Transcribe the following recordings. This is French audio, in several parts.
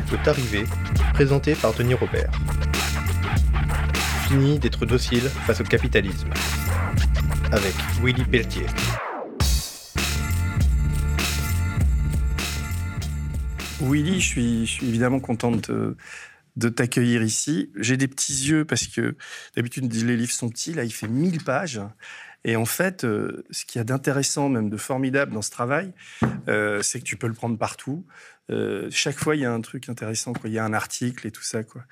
Peut arriver, présenté par Denis Robert. Fini d'être docile face au capitalisme. Avec Willy Pelletier. Willy, je suis, évidemment contente de, de t'accueillir ici. J'ai des petits yeux parce que d'habitude les livres sont petits. Là, il fait 1000 pages. Et en fait, euh, ce qu'il y a d'intéressant, même de formidable dans ce travail, euh, c'est que tu peux le prendre partout. Euh, chaque fois, il y a un truc intéressant. Il y a un article et tout ça. Quoi.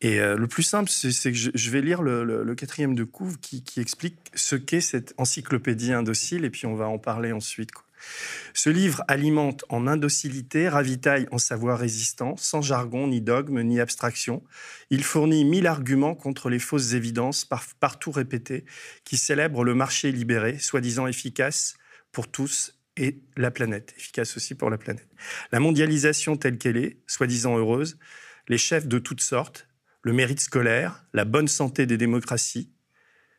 Et le plus simple, c'est que je, vais lire le, quatrième de couve qui, explique ce qu'est cette encyclopédie indocile. Et puis, on va en parler ensuite. Ce livre alimente en indocilité, ravitaille en savoir résistant, sans jargon, ni dogme, ni abstraction. Il fournit mille arguments contre les fausses évidences partout répétées qui célèbrent le marché libéré, soi-disant efficace pour tous et la planète, efficace aussi pour la planète. La mondialisation telle qu'elle est, soi-disant heureuse, les chefs de toutes sortes, le mérite scolaire, la bonne santé des démocraties,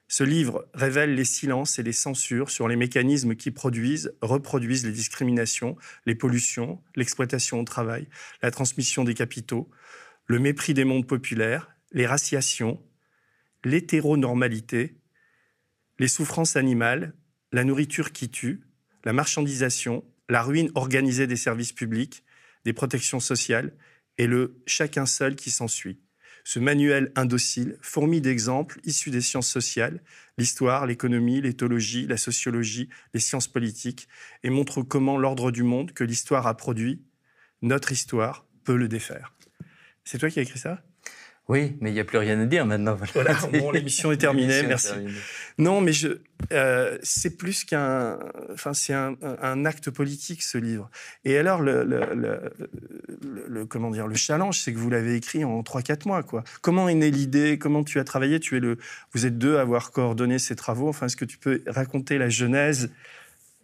ce livre révèle les silences et les censures sur les mécanismes qui produisent, reproduisent les discriminations, les pollutions, l'exploitation au travail, la transmission des capitaux, le mépris des mondes populaires, les raciations, l'hétéronormalité, les souffrances animales, la nourriture qui tue, la marchandisation, la ruine organisée des services publics, des protections sociales et le chacun seul qui s'ensuit. Ce manuel indocile fourmi d'exemples issus des sciences sociales, l'histoire, l'économie, l'éthologie, la sociologie, les sciences politiques, et montre comment l'ordre du monde que l'histoire a produit, notre histoire, peut le défaire. C'est toi qui as écrit ça? Oui, mais il n'y a plus rien à dire maintenant. Voilà, bon, l'émission est terminée, merci. Non, mais je, euh, c'est plus qu'un, enfin, c'est un, un, acte politique ce livre. Et alors, le, le, le, comment dire, le challenge, c'est que vous l'avez écrit en 3-4 mois, quoi. Comment est née l'idée? Comment tu as travaillé? Tu es le, vous êtes deux à avoir coordonné ces travaux. Enfin, est-ce que tu peux raconter la genèse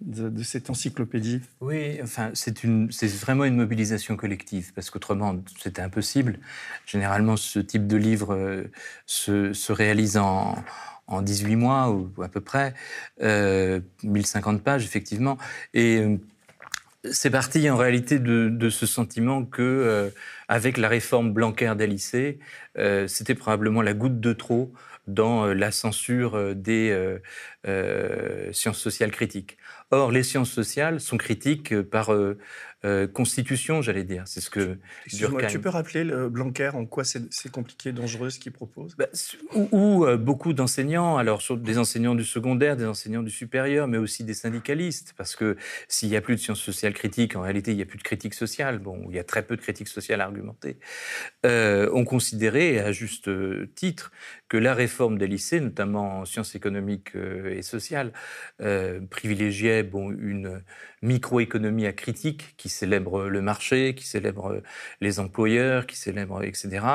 de, cette encyclopédie Oui, enfin, c'est vraiment une mobilisation collective, parce qu'autrement, c'était impossible. Généralement, ce type de livre euh, se, se, réalise en, en 18 mois, ou, à peu près, euh, 1050 pages, effectivement. Et euh, c'est parti en réalité de, ce sentiment que, euh, avec la réforme Blanquer des c'était probablement la goutte de trop dans la censure des sciences sociales critiques. Or, les sciences sociales sont critiques euh, par euh, euh, constitution, j'allais dire. C'est ce que Tu peux rappeler le Blanquer en quoi c'est compliqué, dangereux ce qu'il propose? Bah, Où, beaucoup d'enseignants, alors des enseignants du secondaire, des enseignants du supérieur, mais aussi des syndicalistes, parce que s'il n'y a plus de sciences sociales critiques, en réalité, il n'y a plus de critique sociale. Bon, il y a très peu de critique sociale argumentée. ont considéré, à juste titre, que la réforme des lycées, notamment en sciences économiques et sociales, privilégiait bon, une microéconomie à critique qui célèbre le marché, qui célèbre les employeurs, qui célèbre, etc.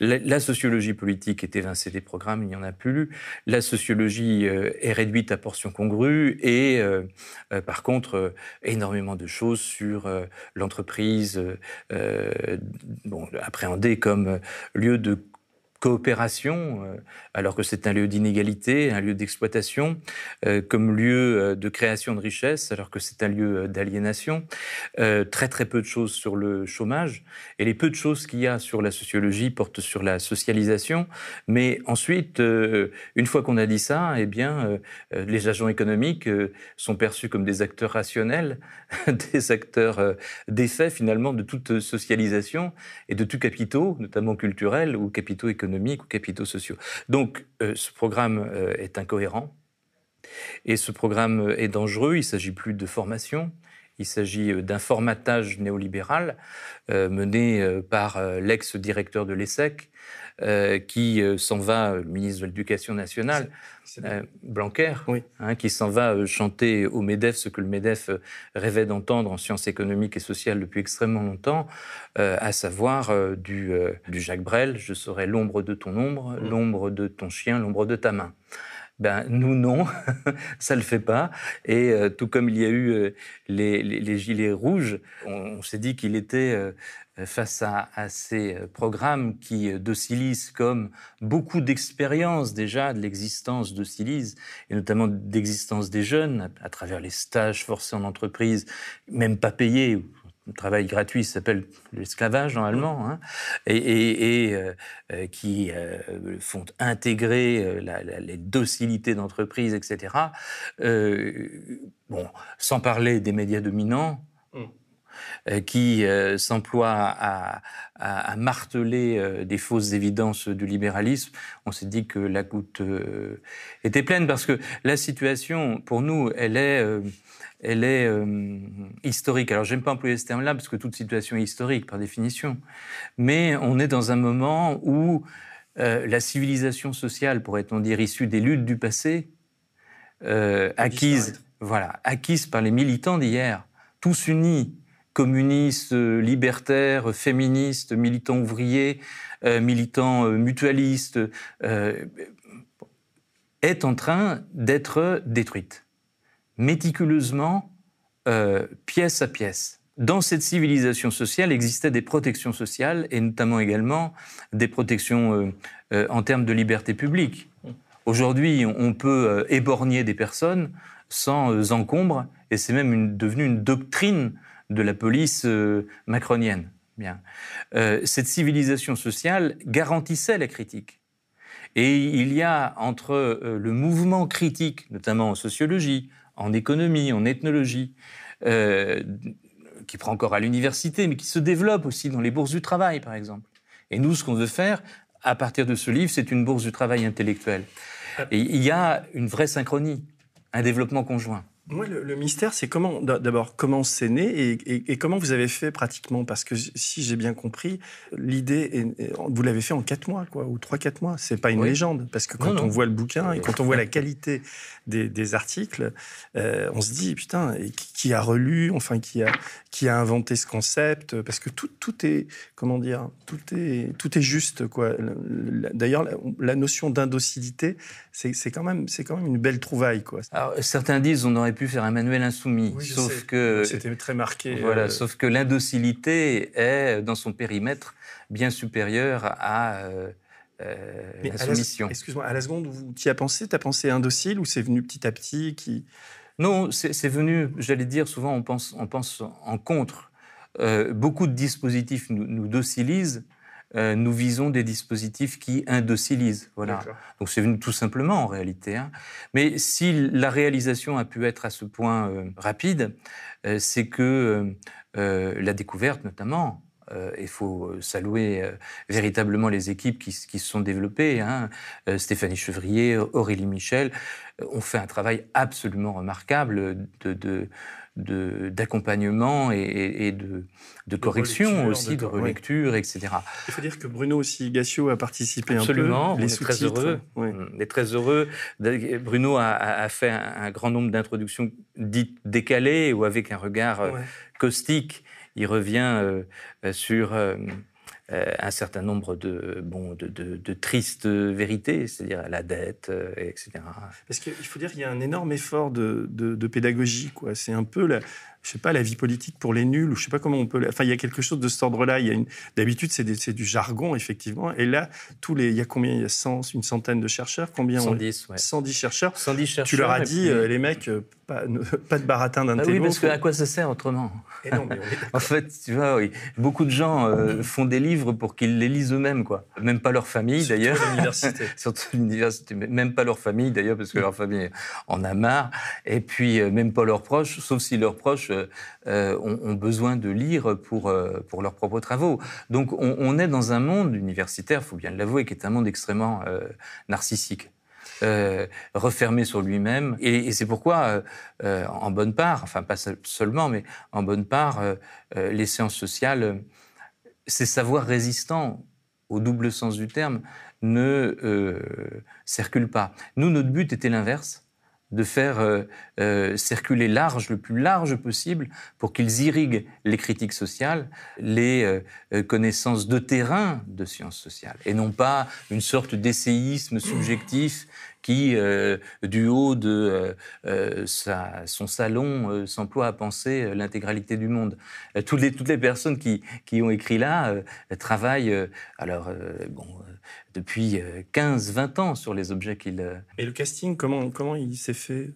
La, sociologie politique est évincée des programmes, il n'y en a plus. La sociologie euh, est réduite à portions congrues et, euh, euh, par contre, énormément de choses sur l'entreprise, bon, appréhendée comme lieu de coopération, euh, alors que c'est un lieu d'inégalité, un lieu d'exploitation, euh, comme lieu euh, de création de richesse, alors que c'est un lieu d'aliénation. très très peu de choses sur le chômage, et les peu de choses qu'il y a sur la sociologie portent sur la socialisation. Mais ensuite, une fois qu'on a dit ça, eh bien, les agents économiques sont perçus comme des acteurs rationnels, des acteurs d'effet finalement de toute socialisation et de tout capitaux, notamment culturels ou capitaux économiques capitaux sociaux. Donc euh, ce programme euh, est incohérent et ce programme est dangereux. Il s'agit plus de formation, il s'agit euh, d'un formatage néolibéral mené par l'ex-directeur de l'ESSEC, qui s'en va, le ministre de l'Éducation nationale, Blanquer, hein, qui s'en va chanter au MEDEF ce que le MEDEF rêvait d'entendre en sciences économiques et sociales depuis extrêmement longtemps, à savoir du, du, Jacques Brel, je serai l'ombre de ton ombre, mmh. l'ombre de ton chien, l'ombre de ta main. Ben, nous, non, ça ne le fait pas. Et euh, tout comme il y a eu euh, les, gilets rouges, on, s'est dit qu'il était euh, face à, ces programmes qui docilisent comme beaucoup d'expériences déjà de l'existence de et notamment d'existence des jeunes, à, travers les stages forcés en entreprise, même pas payés, travail gratuit s'appelle l'esclavage en allemand, hein, et, et, qui font intégrer les docilités d'entreprise, etc. bon, sans parler des médias dominants, mmh. qui s'emploient à, à, marteler des fausses évidences du libéralisme, on s'est dit que la goutte était pleine parce que la situation, pour nous, elle est elle est euh, historique. Alors, j'aime pas employer ce terme-là parce que toute situation est historique par définition. Mais on est dans un moment où euh, la civilisation sociale, pourrait-on dire, issue des luttes du passé, euh, acquise, voilà, acquise par les militants d'hier, tous unis, communistes, libertaires, féministes, militants ouvriers, militants mutualistes, est en train d'être détruite méticuleusement, euh, pièce à pièce. Dans cette civilisation sociale existaient des protections sociales et notamment également des protections euh, euh, en termes de liberté publique. Aujourd'hui, on peut éborgner des personnes sans encombre et c'est même devenu une doctrine de la police macronienne. Bien. cette civilisation sociale garantissait la critique. Et il y a entre le mouvement critique, notamment en sociologie, en économie, en ethnologie, euh, qui prend encore à l'université, mais qui se développe aussi dans les bourses du travail, par exemple. Et nous, ce qu'on veut faire, à partir de ce livre, c'est une bourse du travail intellectuel. Et il y a une vraie synchronie, un développement conjoint. Moi, le, mystère, c'est comment, d'abord, comment c'est né et, comment vous avez fait pratiquement? Parce que si j'ai bien compris, l'idée, vous l'avez fait en quatre mois, quoi, ou trois, quatre mois. C'est pas une légende. Parce que quand on voit le bouquin et quand on voit la qualité des, articles, euh, on se dit, putain, qui a relu, enfin, qui a, qui a inventé ce concept? Parce que tout, tout est, comment dire, tout est, tout est juste, quoi. D'ailleurs, la, notion d'indocilité, c'est quand, même, quand même une belle trouvaille, quoi. Alors, certains disent, on aurait pu faire un manuel insoumis. sauf que c'était très marqué. Voilà, euh, sauf que l'indocilité est dans son périmètre bien supérieur à euh, euh la soumission. Excuse-moi, à la seconde où tu y as pensé, tu as pensé indocile ou c'est venu petit à petit qui... Non, c'est venu, j'allais dire, souvent on pense, on pense en contre. Euh, beaucoup de dispositifs nous, nous docilisent euh, nous visons des dispositifs qui indocilisent. Voilà. Donc c'est venu tout simplement en réalité. Hein. Mais si la réalisation a pu être à ce point euh, rapide, euh, c'est que la découverte notamment, il faut saluer véritablement les équipes qui, se sont développées. Hein. Stéphanie Chevrier, Aurélie Michel ont fait un travail absolument remarquable de d'accompagnement et, de, de, correction aussi, de relecture, etc. Il faut dire que Bruno aussi Gassio a participé Absolument, un peu. On est très heureux. On est très heureux. Bruno a, fait un, grand nombre d'introductions dites décalées ou avec un regard euh, caustique. Il revient euh, sur euh, euh, un certain nombre de, bon, de, de, tristes vérités, c'est-à-dire la dette, euh, etc. Parce qu'il faut dire qu'il y a un énorme effort de, de pédagogie. Quoi. C'est un peu la, je sais pas, la vie politique pour les nuls, ou je sais pas comment on peut. Enfin, il y a quelque chose de cet ordre-là. Il y a une... D'habitude, c'est, du jargon, effectivement. Et là, tous les, il y a combien Il y a 100, une centaine de chercheurs? Combien 110, ouais. 110 chercheurs? 110 chercheurs. Tu leur as dit, euh, les mecs, euh, pas, pas, de baratin d'un ah Oui, parce que à quoi ça sert autrement non, mais En fait, tu vois, oui, beaucoup de gens euh, font des livres pour qu'ils les lisent eux-mêmes, quoi. Même pas leur famille, d'ailleurs. Surtout l'université. Surtout l'université. Même pas leur famille, d'ailleurs, parce que leur famille en a marre. Et puis, même pas leurs proches, sauf si leurs proches euh, ont, besoin de lire pour, euh, pour leurs propres travaux. Donc on, est dans un monde universitaire, il faut bien l'avouer, qui est un monde extrêmement euh, refermé sur lui-même. Et, c'est pourquoi, en bonne part, enfin pas seulement, mais en bonne part, les sciences sociales, ces savoirs résistants, au double sens du terme, ne circulent pas. Nous, notre but était l'inverse de faire euh, euh, circuler large, le plus large possible, pour qu'ils irriguent les critiques sociales, les euh, connaissances de terrain de sciences sociales, et non pas une sorte d'essayisme subjectif qui, du haut de sa, son salon, s'emploie à penser l'intégralité du monde. toutes, les, toutes les personnes qui, qui ont écrit là travaillent, alors, bon, depuis 15-20 euh, ans sur les objets qu'il... Et le casting, comment, comment il s'est fait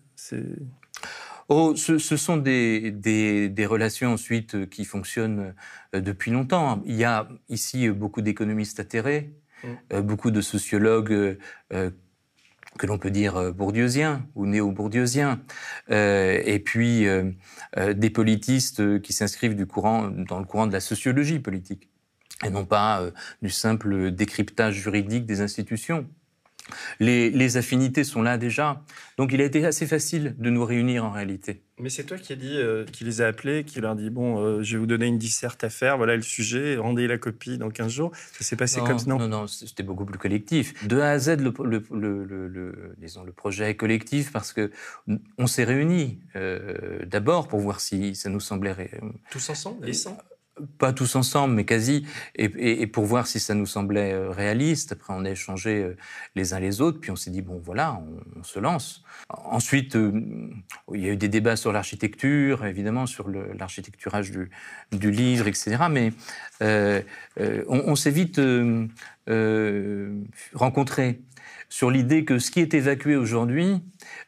Oh, ce, sont des, des, relations ensuite qui fonctionnent depuis longtemps. Il y a ici beaucoup d'économistes atterrés, mmh. beaucoup de sociologues que l'on peut dire euh, bourdieusiens ou néo-bourdieusiens, euh, et puis euh, des politistes qui s'inscrivent du courant, dans le courant de la sociologie politique, et non pas du simple décryptage juridique des institutions. Les, affinités sont là déjà. Donc il a été assez facile de nous réunir en réalité. Mais c'est toi qui as dit, euh, qui les a appelés, qui leur dit bon, euh, je vais vous donner une disserte à faire, voilà le sujet, rendez la copie dans 15 jours. Ça s'est passé comme ça Non, non, non c'était beaucoup plus collectif. De A à Z, le, le, disons, le projet est collectif parce que on s'est réunis euh, d'abord pour voir si ça nous semblait. Tous ensemble, les pas tous ensemble, mais quasi, et, pour voir si ça nous semblait euh, réaliste. Après, on a échangé euh, les uns les autres, puis on s'est dit, bon, voilà, on, se lance. Ensuite, euh, il y a eu des débats sur l'architecture, évidemment, sur l'architecturage du, du, livre, etc. Mais on, s'est vite rencontrés sur l'idée que ce qui est évacué aujourd'hui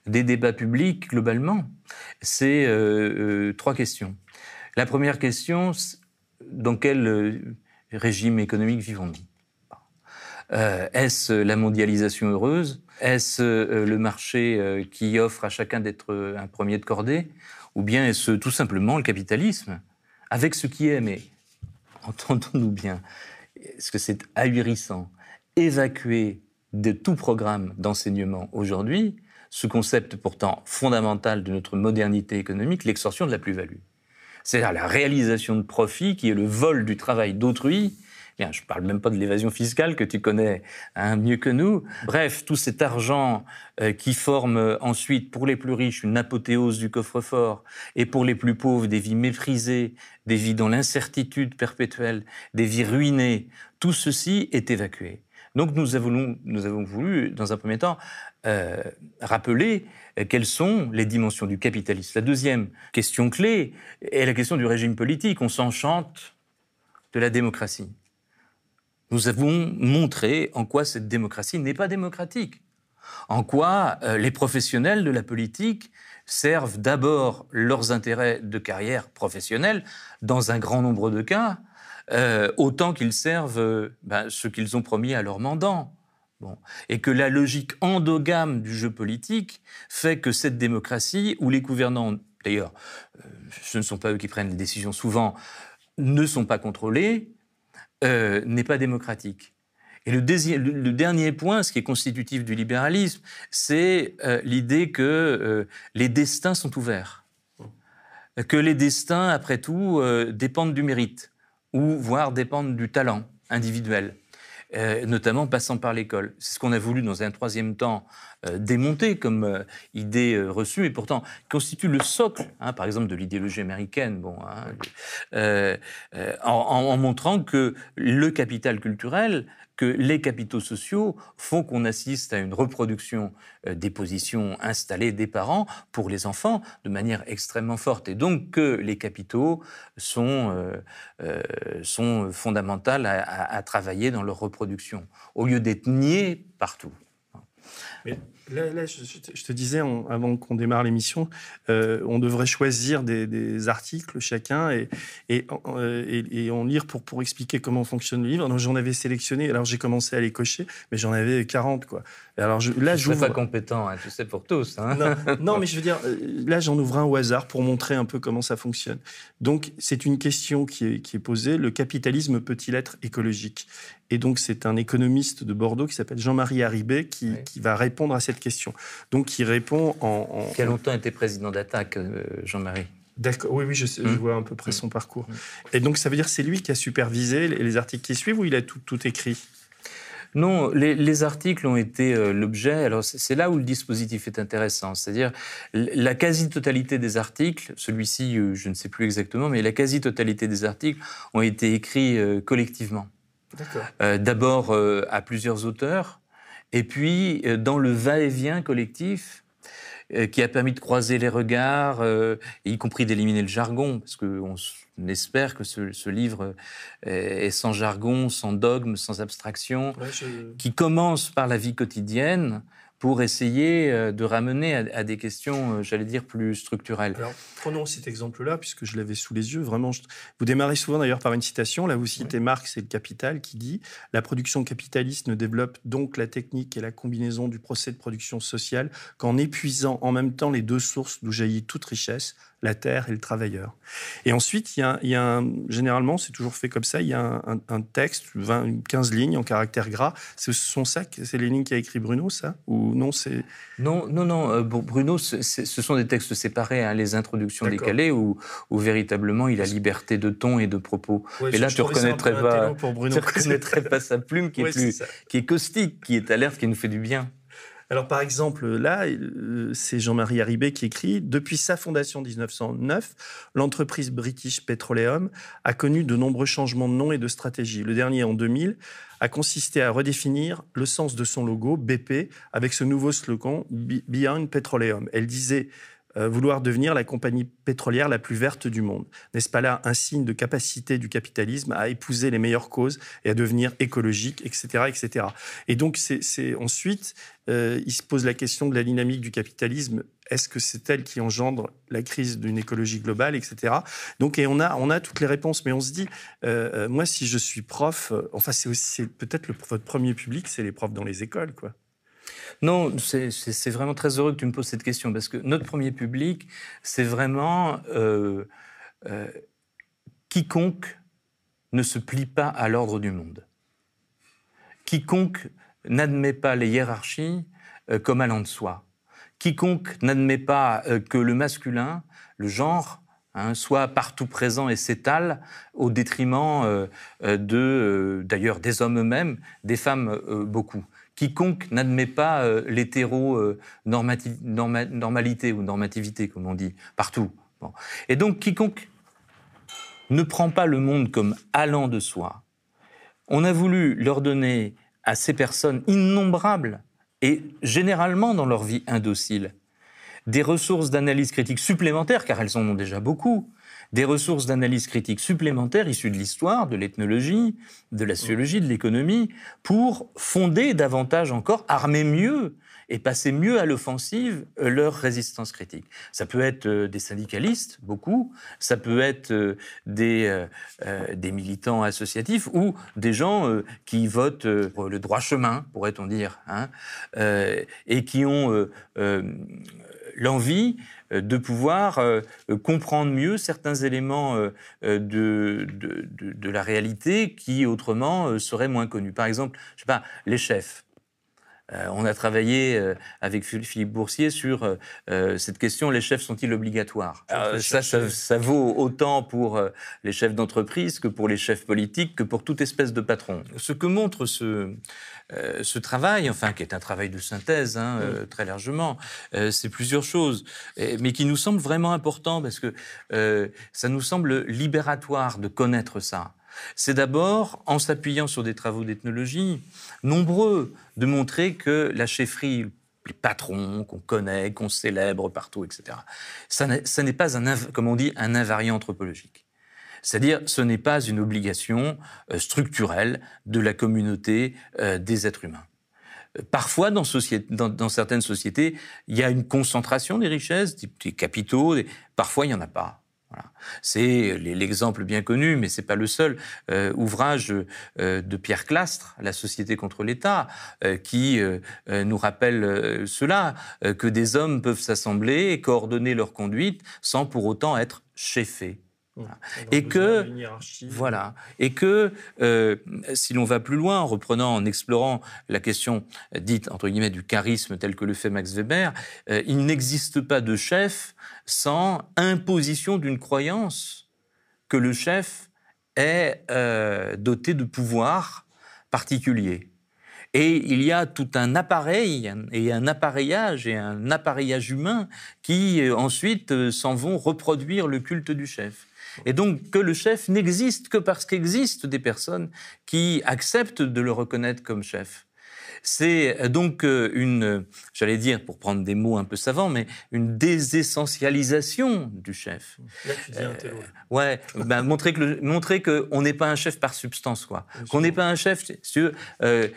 des débats publics, globalement, c'est trois questions. La première question, dans quel euh, régime économique vivons-nous? Euh, Est-ce la mondialisation heureuse? Est-ce euh, le marché qui offre à chacun d'être un premier de cordée? Ou bien est-ce tout simplement le capitalisme? Avec ce qui est, mais entendons-nous bien, est-ce que c'est ahurissant Évacuer de tout programme d'enseignement aujourd'hui ce concept pourtant fondamental de notre modernité économique, l'extorsion de la plus-value? C'est-à-dire la réalisation de profit qui est le vol du travail d'autrui. Bien, je ne parle même pas de l'évasion fiscale que tu connais hein, mieux que nous. Bref, tout cet argent euh, qui forme euh, ensuite pour les plus riches une apothéose du coffre-fort et pour les plus pauvres des vies méprisées, des vies dans l'incertitude perpétuelle, des vies ruinées, tout ceci est évacué. Donc nous avons, voulu, dans un premier temps, euh, rappeler euh, quelles sont les dimensions du capitalisme. La deuxième question clé est la question du régime politique. On s'enchante de la démocratie. Nous avons montré en quoi cette démocratie n'est pas démocratique, en quoi euh, les professionnels de la politique servent d'abord leurs intérêts de carrière professionnelle, dans un grand nombre de cas, euh, autant qu'ils servent ben, ce qu'ils ont promis à leurs mandants. Et que la logique endogame du jeu politique fait que cette démocratie, où les gouvernants, d'ailleurs, euh, ce ne sont pas eux qui prennent les décisions souvent, ne sont pas contrôlés, euh, n'est pas démocratique. Et le, dernier point, ce qui est constitutif du libéralisme, c'est euh, l'idée que les destins sont ouverts. Que les destins, après tout, dépendent du mérite, ou voire dépendent du talent individuel. Euh, notamment passant par l'école. C'est ce qu'on a voulu dans un troisième temps euh, démonter comme euh, idée reçue, et pourtant constitue le socle, hein, par exemple, de l'idéologie américaine, bon, hein, en, montrant que le capital culturel que les capitaux sociaux font qu'on assiste à une reproduction euh, des positions installées des parents pour les enfants de manière extrêmement forte. Et donc que les capitaux sont, euh, euh, sont fondamentaux à, travailler dans leur reproduction, au lieu d'être niés partout. Là, je, te disais, avant qu'on démarre l'émission, euh, on devrait choisir des, articles chacun et, euh, et, et, en lire pour, pour expliquer comment fonctionne le livre. J'en avais sélectionné, alors j'ai commencé à les cocher, mais j'en avais 40. Quoi. Alors je, là, je suis pas compétent, hein, tu sais, pour tous. Hein. Non, mais je veux dire, euh, là, j'en ouvre un au hasard pour montrer un peu comment ça fonctionne. Donc, c'est une question qui est, qui est posée. Le capitalisme peut-il être écologique? Et donc, c'est un économiste de Bordeaux qui s'appelle Jean-Marie Haribé qui, qui, va répondre à cette question. Donc, il répond en... Qui a longtemps été président d'Attaque, euh, Jean-Marie D'accord, oui, oui, je, mmh. vois à peu près son parcours. Mmh. Et donc, ça veut dire c'est lui qui a supervisé les, articles qui suivent ou il a tout, tout écrit? Non, les, articles ont été euh, l'objet. Alors c'est là où le dispositif est intéressant, c'est-à-dire la quasi-totalité des articles, celui-ci euh, je ne sais plus exactement, mais la quasi-totalité des articles ont été écrits collectivement. D'abord à plusieurs auteurs, et puis, euh, dans le va-et-vient collectif, euh, qui a permis de croiser les regards, euh, y compris d'éliminer le jargon, parce qu'on espère que ce, livre est sans jargon, sans dogme, sans abstraction, qui commence par la vie quotidienne pour essayer euh, de ramener à, des questions, euh, j'allais dire, plus structurelles. Alors, prenons cet exemple-là, puisque je l'avais sous les yeux. Vraiment, vous démarrez souvent d'ailleurs par une citation. Là, vous citez Marx et le Capital qui dit La production capitaliste ne développe donc la technique et la combinaison du procès de production sociale qu'en épuisant en même temps les deux sources d'où jaillit toute richesse, la terre et le travailleur. Et ensuite, il y a, généralement, c'est toujours fait comme ça, il y a un, texte, 20, 15 lignes en caractère gras. Ce sont ça, c'est les lignes qu'a écrit Bruno, ça? Ou non, c'est... Non, non, non. Euh, Bruno, ce sont des textes séparés, hein, les introductions décalées, où, où, véritablement il a liberté de ton et de propos. et là, tu ne reconnaîtrais, pas, reconnaîtrais pas sa plume qui est, plus, qui est caustique, qui est alerte, qui nous fait du bien. Alors, par exemple, là, euh, c'est Jean-Marie Haribé qui écrit Depuis sa fondation en 1909, l'entreprise British Petroleum a connu de nombreux changements de nom et de stratégie. Le dernier, en 2000, a consisté à redéfinir le sens de son logo, BP, avec ce nouveau slogan Beyond Petroleum. Elle disait vouloir devenir la compagnie pétrolière la plus verte du monde. N'est-ce pas là un signe de capacité du capitalisme à épouser les meilleures causes et à devenir écologique, etc. etc. Et donc, c'est ensuite, euh, il se pose la question de la dynamique du capitalisme. Est-ce que c'est elle qui engendre la crise d'une écologie globale, etc. Donc, et on a, on a toutes les réponses, mais on se dit, euh, moi, si je suis prof, enfin, c'est peut-être votre premier public, c'est les profs dans les écoles, quoi. Non, c'est vraiment très heureux que tu me poses cette question parce que notre premier public, c'est vraiment euh, euh, quiconque ne se plie pas à l'ordre du monde. Quiconque n'admet pas les hiérarchies euh, comme allant de soi. Quiconque n'admet pas que le masculin, le genre, hein, soit partout présent et s'étale au détriment d'ailleurs, des hommes eux-mêmes, des femmes beaucoup quiconque n'admet pas euh, l'hétéro-normalité ou normativité, comme on dit, partout. Et donc, quiconque ne prend pas le monde comme allant de soi, on a voulu leur donner à ces personnes innombrables, et généralement dans leur vie indocile, des ressources d'analyse critique supplémentaires, car elles en ont déjà beaucoup, des ressources d'analyse critique supplémentaires issues de l'histoire, de l'ethnologie, de la sociologie, de l'économie, pour fonder davantage encore, armer mieux et passer mieux à l'offensive euh, leur résistance critique. Ça peut être euh, des syndicalistes, beaucoup, ça peut être euh, des, militants associatifs ou des gens qui votent le droit chemin, pourrait-on dire, hein, et qui ont l'envie euh, de pouvoir euh, comprendre mieux certains éléments euh, de, de, la réalité qui autrement seraient moins connus. Par exemple, je sais pas, les chefs. On a travaillé avec Philippe Boursier sur cette question les chefs sont-ils obligatoires? Ça, ça, vaut autant pour les chefs d'entreprise que pour les chefs politiques, que pour toute espèce de patron. Ce que montre ce, euh, ce travail, enfin qui est un travail de synthèse hein, euh, très largement, euh, c'est plusieurs choses, mais qui nous semble vraiment important parce que ça nous semble libératoire de connaître ça. C'est d'abord, en s'appuyant sur des travaux d'ethnologie, nombreux, de montrer que la chefferie, les patrons qu'on connaît, qu'on célèbre partout, etc., ça n'est pas, un, comme on dit, un invariant anthropologique. C'est-à-dire, ce n'est pas une obligation euh, structurelle de la communauté euh, des êtres humains. Parfois, dans, certaines sociétés, il y a une concentration des richesses, des capitaux. Parfois, il n'y en a pas. C'est l'exemple bien connu, mais c'est pas le seul ouvrage de Pierre Clastre, La société contre l'État, qui nous rappelle cela que des hommes peuvent s'assembler et coordonner leur conduite sans pour autant être Et que, voilà, et que euh, si l'on va plus loin, en reprenant, en explorant la question dite entre guillemets du charisme tel que le fait Max Weber, euh, il n'existe pas de chef sans imposition d'une croyance que le chef est euh, doté de pouvoirs particuliers. Et il y a tout un appareil et un appareillage et un appareillage humain qui ensuite s'en vont reproduire le culte du chef. Et donc que le chef n'existe que parce qu'existent des personnes qui acceptent de le reconnaître comme chef. C'est donc euh, une, j'allais dire, pour prendre des mots un peu savants, mais une désessentialisation du chef. Là, tu dis un euh, ouais, ben, montrer que montrer qu'on n'est pas un chef par substance, quoi. Qu'on n'est pas un chef, euh,